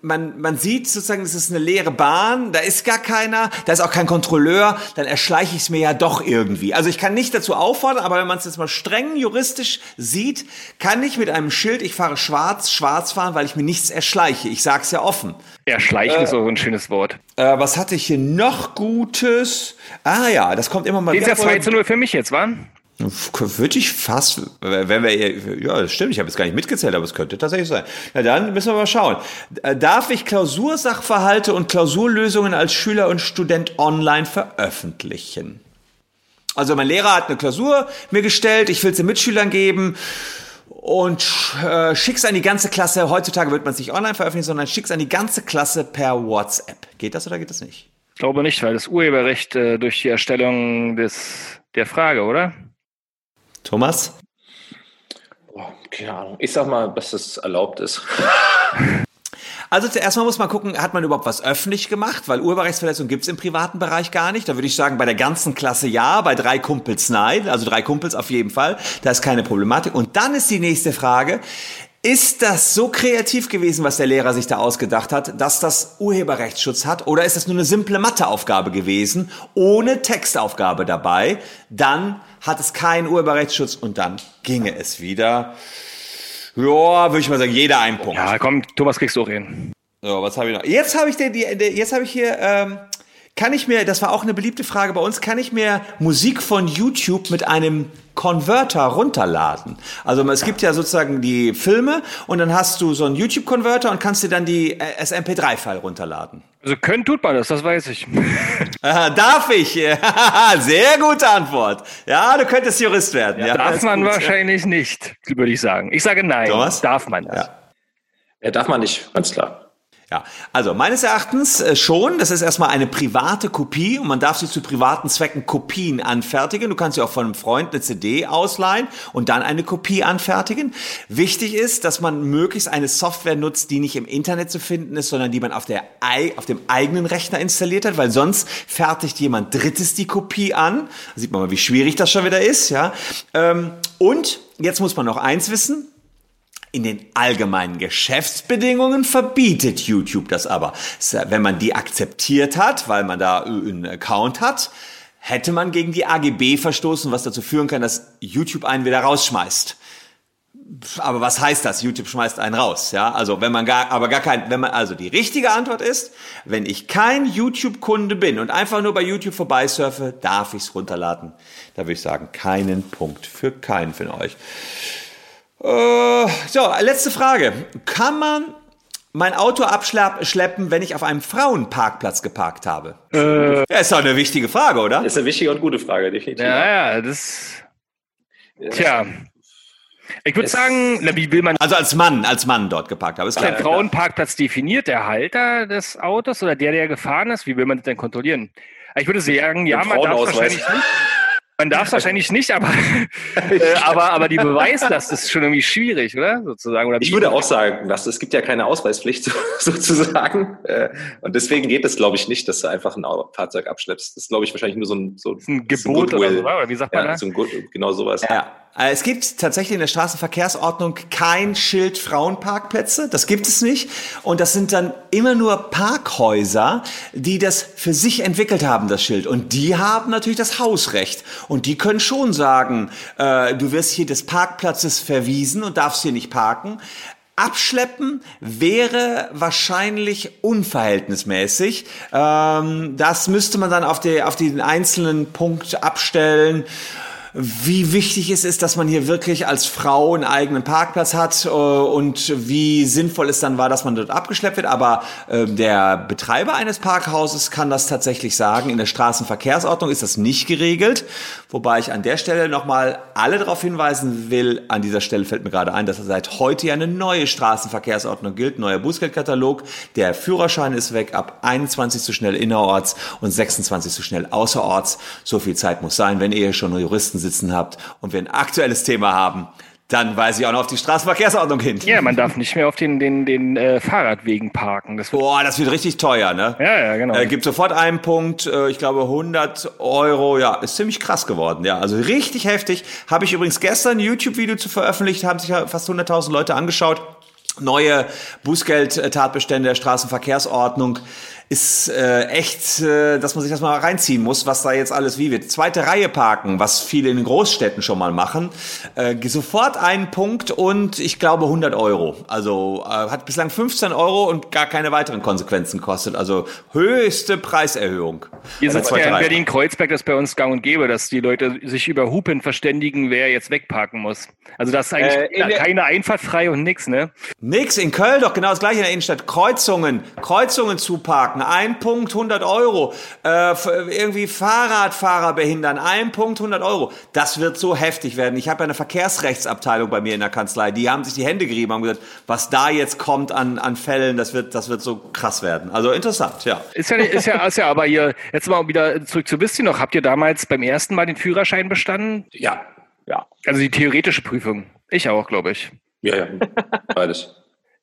man, man sieht sozusagen, es ist eine leere Bahn, da ist gar keiner, da ist auch kein Kontrolleur, dann erschleiche ich es mir ja doch irgendwie. Also ich kann nicht dazu auffordern, aber wenn man es jetzt mal streng juristisch sieht, kann ich mit einem Schild, ich fahre schwarz, schwarz fahren, weil ich mir nichts erschleiche. Ich sag's ja offen. Erschleichen äh, ist auch ein schönes Wort. Äh, was hatte ich hier noch Gutes? Ah ja, das kommt immer mal wieder. Ist ja 2 zu 0 für mich jetzt, wa? Würde ich fast, wenn wir, ja, das stimmt, ich habe jetzt gar nicht mitgezählt, aber es könnte tatsächlich sein. Na dann müssen wir mal schauen. Äh, darf ich Klausursachverhalte und Klausurlösungen als Schüler und Student online veröffentlichen? Also mein Lehrer hat eine Klausur mir gestellt, ich will sie Mitschülern geben und äh, schick's an die ganze Klasse. Heutzutage wird man es nicht online veröffentlichen, sondern schick's an die ganze Klasse per WhatsApp. Geht das oder geht das nicht? Ich glaube nicht, weil das Urheberrecht äh, durch die Erstellung des, der Frage, oder? Thomas? Oh, keine Ahnung. Ich sag mal, dass es erlaubt ist. Also zuerst mal muss man gucken, hat man überhaupt was öffentlich gemacht? Weil Urheberrechtsverletzung gibt's im privaten Bereich gar nicht. Da würde ich sagen, bei der ganzen Klasse ja, bei drei Kumpels nein. Also drei Kumpels auf jeden Fall. Da ist keine Problematik. Und dann ist die nächste Frage, ist das so kreativ gewesen, was der Lehrer sich da ausgedacht hat, dass das Urheberrechtsschutz hat? Oder ist das nur eine simple Matheaufgabe gewesen, ohne Textaufgabe dabei? Dann hat es keinen Urheberrechtsschutz und dann ginge es wieder. Ja, würde ich mal sagen, jeder ein Punkt. Ja, komm, Thomas kriegst du auch hin. So, was habe ich noch? Jetzt habe ich den, die, jetzt habe ich hier, ähm, kann ich mir, das war auch eine beliebte Frage bei uns, kann ich mir Musik von YouTube mit einem Converter runterladen? Also es gibt ja sozusagen die Filme und dann hast du so einen YouTube-Converter und kannst dir dann die äh, SMP3-File runterladen. Also können tut man das, das weiß ich. Aha, darf ich? Sehr gute Antwort. Ja, du könntest Jurist werden. Ja, ja darf man gut. wahrscheinlich nicht, würde ich sagen. Ich sage nein. Thomas? Darf man das? Ja. ja, darf man nicht, ganz klar. Ja, also meines Erachtens äh, schon. Das ist erstmal eine private Kopie und man darf sie zu privaten Zwecken Kopien anfertigen. Du kannst sie auch von einem Freund eine CD ausleihen und dann eine Kopie anfertigen. Wichtig ist, dass man möglichst eine Software nutzt, die nicht im Internet zu finden ist, sondern die man auf, der, auf dem eigenen Rechner installiert hat, weil sonst fertigt jemand Drittes die Kopie an. Da sieht man mal, wie schwierig das schon wieder ist. Ja. Ähm, und jetzt muss man noch eins wissen. In den allgemeinen Geschäftsbedingungen verbietet YouTube das aber. Wenn man die akzeptiert hat, weil man da einen Account hat, hätte man gegen die AGB verstoßen, was dazu führen kann, dass YouTube einen wieder rausschmeißt. Aber was heißt das? YouTube schmeißt einen raus, ja? Also, wenn man gar, aber gar kein, wenn man, also die richtige Antwort ist, wenn ich kein YouTube-Kunde bin und einfach nur bei YouTube vorbeisurfe, darf ich's runterladen. Da würde ich sagen, keinen Punkt für keinen von euch. Äh, so, letzte Frage. Kann man mein Auto abschleppen, wenn ich auf einem Frauenparkplatz geparkt habe? Äh, ja, ist doch eine wichtige Frage, oder? Ist eine wichtige und gute Frage, definitiv. Ja, ja, das. Tja. Ich würde sagen, wie will man. Also als Mann, als Mann dort geparkt habe. Ist der Frauenparkplatz definiert, der Halter des Autos oder der, der gefahren ist? Wie will man das denn kontrollieren? Ich würde sagen, ja, man darf wahrscheinlich nicht. Man darf es wahrscheinlich nicht, aber, äh, aber, aber die Beweislast ist schon irgendwie schwierig, oder? Sozusagen. Oder ich würde auch sagen, dass es gibt ja keine Ausweispflicht sozusagen. Äh, und deswegen geht es, glaube ich, nicht, dass du einfach ein Fahrzeug abschleppst. Das ist, glaube ich, wahrscheinlich nur so ein, so, ein Gebot oder so, oder wie sagt man ja, das? So ein, genau sowas. Ja. Äh, es gibt tatsächlich in der Straßenverkehrsordnung kein Schild Frauenparkplätze. Das gibt es nicht. Und das sind dann immer nur Parkhäuser, die das für sich entwickelt haben, das Schild. Und die haben natürlich das Hausrecht. Und die können schon sagen, äh, du wirst hier des Parkplatzes verwiesen und darfst hier nicht parken. Abschleppen wäre wahrscheinlich unverhältnismäßig. Ähm, das müsste man dann auf, die, auf den einzelnen Punkt abstellen wie wichtig es ist, dass man hier wirklich als Frau einen eigenen Parkplatz hat äh, und wie sinnvoll es dann war, dass man dort abgeschleppt wird. Aber äh, der Betreiber eines Parkhauses kann das tatsächlich sagen. In der Straßenverkehrsordnung ist das nicht geregelt. Wobei ich an der Stelle nochmal alle darauf hinweisen will, an dieser Stelle fällt mir gerade ein, dass seit heute ja eine neue Straßenverkehrsordnung gilt, neuer Bußgeldkatalog. Der Führerschein ist weg, ab 21 zu schnell innerorts und 26 zu schnell außerorts. So viel Zeit muss sein, wenn ihr schon Juristen sitzen habt und wir ein aktuelles Thema haben, Dann weise ich auch noch auf die Straßenverkehrsordnung hin. Ja, man darf nicht mehr auf den, den, den äh, Fahrradwegen parken. Das wird, Boah, das wird richtig teuer, ne? ja, ja, genau. Äh, gibt sofort einen Punkt, äh, ich glaube 100 Euro, ja, ist ziemlich krass geworden, ja, also richtig heftig. Habe ich übrigens gestern ein YouTube-Video zu veröffentlicht, haben sich fast 100.000 Leute angeschaut. Neue Bußgeld-Tatbestände der Straßenverkehrsordnung ist äh, echt, äh, dass man sich das mal reinziehen muss, was da jetzt alles wie wird. Zweite Reihe parken, was viele in den Großstädten schon mal machen, äh, sofort einen Punkt und ich glaube 100 Euro. Also äh, hat bislang 15 Euro und gar keine weiteren Konsequenzen kostet. Also höchste Preiserhöhung. Hier sitzt zweiten ja in. Berlin-Kreuzberg, das ist bei uns gang und gäbe, dass die Leute sich über Hupen verständigen, wer jetzt wegparken muss. Also das ist eigentlich Äh, keine Einfahrt frei und nix, ne? Nix, in Köln doch genau das gleiche in der Innenstadt. Kreuzungen, Kreuzungen zuparken, ein Punkt 100 Euro. Äh, irgendwie Fahrradfahrer behindern, ein Punkt 100 Euro. Das wird so heftig werden. Ich habe ja eine Verkehrsrechtsabteilung bei mir in der Kanzlei. Die haben sich die Hände gerieben, haben gesagt, was da jetzt kommt an, an Fällen, das wird, das wird so krass werden. Also interessant, ja. Ist ja, ist ja, ist ja aber hier, jetzt mal wieder zurück zu Wisst ihr noch, habt ihr damals beim ersten Mal den Führerschein bestanden? Ja, Ja. Also die theoretische Prüfung. Ich auch, glaube ich. ja, ja, beides.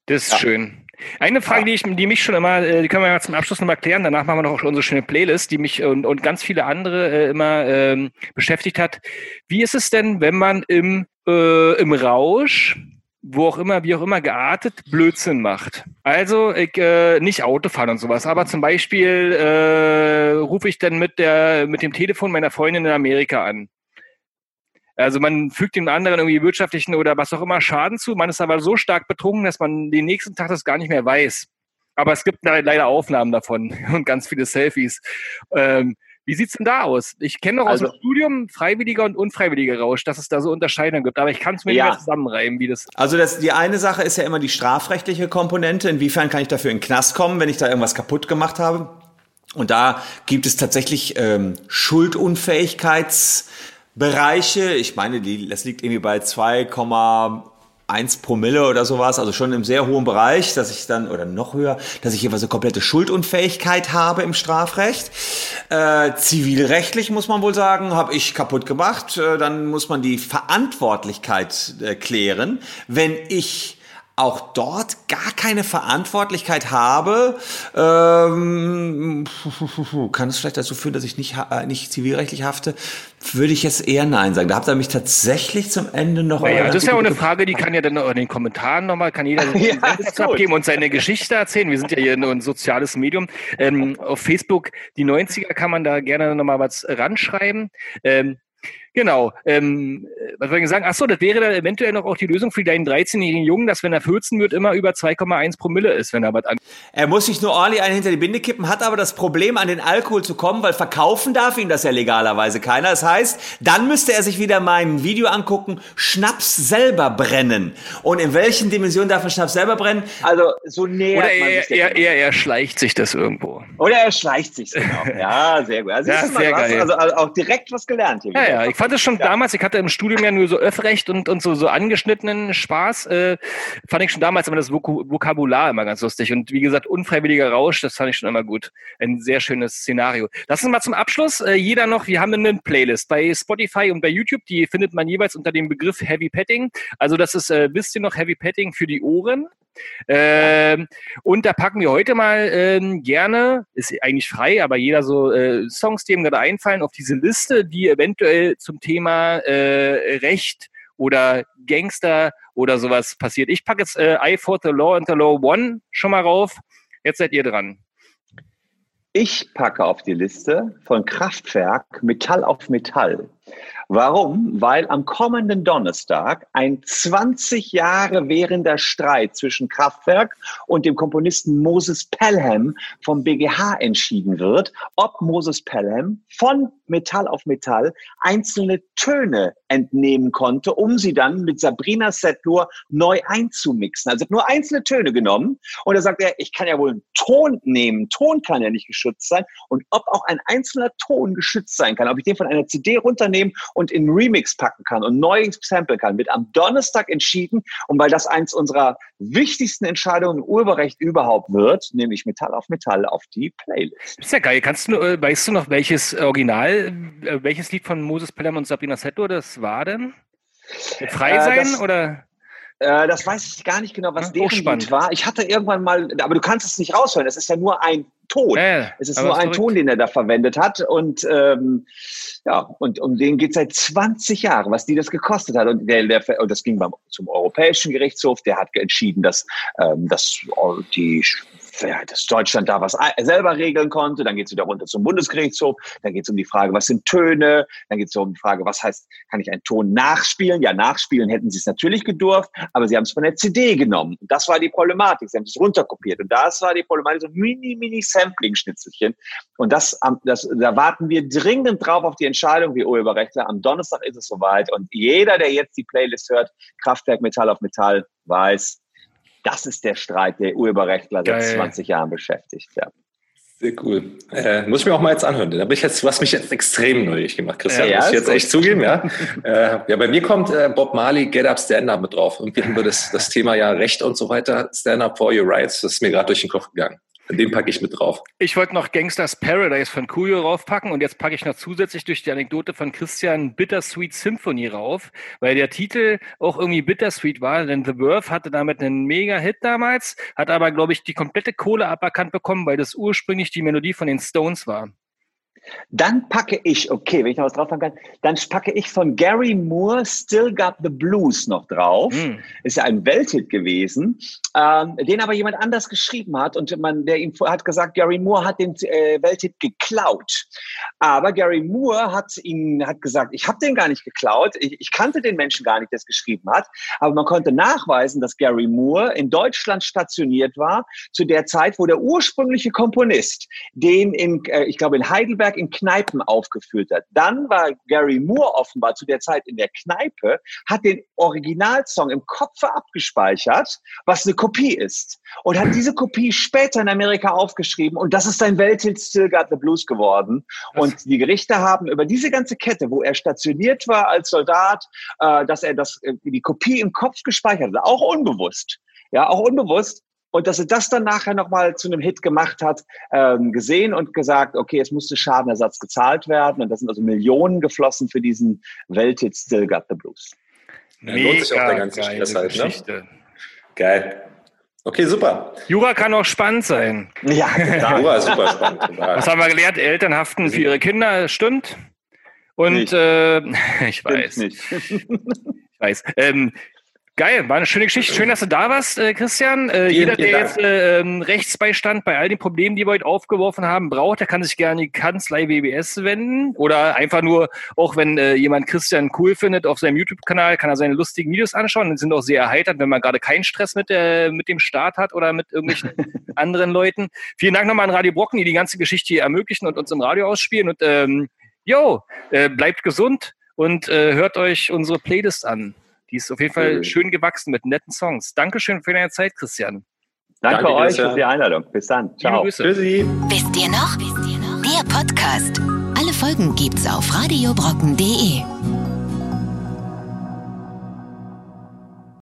Das ist schön. Eine Frage, die, ich, die mich schon immer, äh, die können wir ja zum Abschluss nochmal klären, danach machen wir noch unsere schöne Playlist, die mich und, und ganz viele andere äh, immer ähm, beschäftigt hat. Wie ist es denn, wenn man im, äh, im Rausch, wo auch immer, wie auch immer geartet, Blödsinn macht? Also ich, äh, nicht Autofahren und sowas, aber zum Beispiel äh, rufe ich dann mit, der, mit dem Telefon meiner Freundin in Amerika an. Also man fügt dem anderen irgendwie wirtschaftlichen oder was auch immer Schaden zu. Man ist aber so stark betrunken, dass man den nächsten Tag das gar nicht mehr weiß. Aber es gibt le- leider Aufnahmen davon und ganz viele Selfies. Ähm, wie sieht's denn da aus? Ich kenne noch aus Also- dem Studium freiwilliger und unfreiwilliger Rausch, dass es da so Unterscheidungen gibt. Aber ich kann es mir Ja. nicht mehr zusammenreimen, wie das. Also das, die eine Sache ist ja immer die strafrechtliche Komponente. Inwiefern kann ich dafür in den Knast kommen, wenn ich da irgendwas kaputt gemacht habe? Und da gibt es tatsächlich ähm, Schuldunfähigkeitsbereiche. Ich meine, die, das liegt irgendwie bei 2,1 Promille oder sowas, also schon im sehr hohen Bereich, dass ich dann, oder noch höher, dass ich jeweils eine komplette Schuldunfähigkeit habe im Strafrecht. Äh, zivilrechtlich muss man wohl sagen, habe ich kaputt gemacht. Äh, dann muss man die Verantwortlichkeit äh, klären. Wenn ich auch dort gar keine Verantwortlichkeit habe, ähm, kann es vielleicht dazu führen, dass ich nicht, äh, nicht zivilrechtlich hafte, würde ich jetzt eher Nein sagen. Da habt ihr mich tatsächlich zum Ende noch... Naja, das ist ja auch eine Frage, die kann ja dann in den Kommentaren nochmal, kann jeder Ja, abgeben und seine Geschichte erzählen. Wir sind ja hier nur ein soziales Medium. Ähm, auf Facebook, die 90er, kann man da gerne nochmal was ranschreiben. Ähm, Genau. Ähm, was wollte ich sagen? Ach so, das wäre dann eventuell noch auch die Lösung für deinen 13-jährigen Jungen, dass wenn er 14 wird, immer über 2,1 Promille ist, wenn er was an. Er muss sich nur ordentlich einen hinter die Binde kippen, hat aber das Problem, an den Alkohol zu kommen, weil verkaufen darf ihn das ja legalerweise keiner. Das heißt, dann müsste er sich wieder mein Video angucken, Schnaps selber brennen. Und in welchen Dimensionen darf er Schnaps selber brennen? Also so nähert Oder man er, er, er, er schleicht sich das irgendwo. Oder er schleicht sich genau. Ja, sehr gut. Also, Ja, sehr geil. also, also auch direkt was gelernt hier. Ja, wieder. ja, ich fand es schon damals, ich hatte im Studium ja nur so Öffrecht und, und so, so angeschnittenen Spaß, äh, fand ich schon damals immer das Voku- Vokabular immer ganz lustig. Und wie gesagt, unfreiwilliger Rausch, das fand ich schon immer gut. Ein sehr schönes Szenario. Lass uns mal zum Abschluss, äh, jeder noch, wir haben eine Playlist bei Spotify und bei YouTube, die findet man jeweils unter dem Begriff Heavy Petting. Also das ist, äh, wisst ihr noch, Heavy Petting für die Ohren. Ähm, und da packen wir heute mal ähm, gerne, ist eigentlich frei, aber jeder so äh, Songs, die ihm gerade einfallen, auf diese Liste, die eventuell zum Thema äh, Recht oder Gangster oder sowas passiert. Ich packe jetzt äh, I Fought the Law and the Law One schon mal rauf. Jetzt seid ihr dran. Ich packe auf die Liste von Kraftwerk Metall auf Metall. Warum? Weil am kommenden Donnerstag ein 20 Jahre währender Streit zwischen Kraftwerk und dem Komponisten Moses Pelham vom BGH entschieden wird, ob Moses Pelham von Metall auf Metall einzelne Töne entnehmen konnte, um sie dann mit Sabrina Setlur neu einzumixen. Also nur einzelne Töne genommen und da sagt er, ich kann ja wohl einen Ton nehmen. Ton kann ja nicht geschützt sein. Und ob auch ein einzelner Ton geschützt sein kann, ob ich den von einer CD runternehmen und in Remix packen kann und neu samplen kann, wird am Donnerstag entschieden. Und weil das eins unserer wichtigsten Entscheidungen im Urheberrecht überhaupt wird, nehme ich Metall auf Metall auf die Playlist. Ist ja geil. Kannst du, äh, weißt du noch, welches Original, äh, welches Lied von Moses Pelham und Sabrina Settler das war denn? Frei Äh, sein das- oder? Äh, das weiß ich gar nicht genau, was Ja, deren. Lied war. Ich hatte irgendwann mal, aber du kannst es nicht raushören. Es ist ja nur ein Ton. Ja, Es ist nur ein verrückt. Ton, den er da verwendet hat. Und ähm, ja, und um den geht seit 20 Jahren, was die das gekostet hat. Und, der, der, und das ging beim, zum Europäischen Gerichtshof, der hat entschieden, dass, ähm, dass äh, die dass Deutschland da was selber regeln konnte. Dann geht es wieder runter zum Bundesgerichtshof. Dann geht es um die Frage, was sind Töne? Dann geht es um die Frage, was heißt, kann ich einen Ton nachspielen? Ja, nachspielen hätten sie es natürlich gedurft, aber sie haben es von der CD genommen. Und das war die Problematik. Sie haben es runterkopiert. Und das war die Problematik, so mini, mini Sampling-Schnitzelchen. Und das, das, da warten wir dringend drauf auf die Entscheidung, wie Urheberrechtler. Am Donnerstag ist es soweit. Und jeder, der jetzt die Playlist hört, Kraftwerk Metall auf Metall, weiß, das ist der Streit, der Urheberrechtler seit Geil. 20 Jahren beschäftigt. Ja. Sehr cool. Äh, muss ich mir auch mal jetzt anhören. Da bin ich jetzt, hast mich jetzt extrem neugierig gemacht, Christian. Ja, muss ich jetzt gut. echt zugeben, ja. äh, ja, bei mir kommt äh, Bob Marley Get Up Stand Up mit drauf. Irgendwie haben wir das, das Thema ja Recht und so weiter. Stand Up for Your Rights. Das ist mir gerade durch den Kopf gegangen. Den packe ich mit drauf. Ich wollte noch Gangsters Paradise von Coolio raufpacken und jetzt packe ich noch zusätzlich durch die Anekdote von Christian Bittersweet Symphony rauf, weil der Titel auch irgendwie bittersweet war, denn The Verve hatte damit einen Mega-Hit damals, hat aber, glaube ich, die komplette Kohle aberkannt bekommen, weil das ursprünglich die Melodie von den Stones war. Dann packe ich, okay, wenn ich noch was drauf packen kann, dann packe ich von Gary Moore Still Got the Blues noch drauf. Hm. Ist ja ein Welthit gewesen, ähm, den aber jemand anders geschrieben hat und man, der ihm hat gesagt, Gary Moore hat den äh, Welthit geklaut. Aber Gary Moore hat ihn hat gesagt, ich habe den gar nicht geklaut, ich, ich kannte den Menschen gar nicht, der es geschrieben hat, aber man konnte nachweisen, dass Gary Moore in Deutschland stationiert war zu der Zeit, wo der ursprüngliche Komponist den in, äh, ich glaube in Heidelberg in Kneipen aufgeführt hat. Dann war Gary Moore offenbar zu der Zeit in der Kneipe, hat den Originalsong im Kopfe abgespeichert, was eine Kopie ist. Und hat diese Kopie später in Amerika aufgeschrieben und das ist ein Welthit Still Got the Blues geworden. Und die Gerichte haben über diese ganze Kette, wo er stationiert war als Soldat, äh, dass er das, äh, die Kopie im Kopf gespeichert hat, auch unbewusst. Ja, auch unbewusst. Und dass er das dann nachher nochmal zu einem Hit gemacht hat, ähm, gesehen und gesagt, okay, es musste Schadenersatz gezahlt werden. Und da sind also Millionen geflossen für diesen Welthit Still Got the Blues. Ja, lohnt sich auch der ganze geile Stress halt, ne? Geschichte. Geil. Okay, super. Jura kann auch spannend sein. Ja. Jura, super spannend. Total. Was haben wir gelernt? Eltern haften für ihre Kinder, stimmt. Und Nicht. äh, ich Stimmt weiß, nicht. ich weiß. Ähm, geil, war eine schöne Geschichte. Schön, dass du da warst, äh, Christian. Äh, jeder, der Dank. jetzt äh, ähm, Rechtsbeistand bei all den Problemen, die wir heute aufgeworfen haben, braucht, der kann sich gerne an die Kanzlei WBS wenden. Oder einfach nur, auch wenn äh, jemand Christian cool findet, auf seinem YouTube-Kanal kann er seine lustigen Videos anschauen. Die sind auch sehr erheiternd, wenn man gerade keinen Stress mit, der, mit dem Staat hat oder mit irgendwelchen anderen Leuten. Vielen Dank nochmal an Radio Brocken, die die ganze Geschichte hier ermöglichen und uns im Radio ausspielen. Und ähm, yo, äh, bleibt gesund und äh, hört euch unsere Playlist an. Die ist auf jeden Fall Mhm. schön gewachsen mit netten Songs. Dankeschön für deine Zeit, Christian. Danke, Danke, euch Christian. für die Einladung. Bis dann. Liebe Ciao. Grüße. Tschüssi. Wisst ihr noch? Der Podcast. Alle Folgen gibt's auf radiobrocken.de.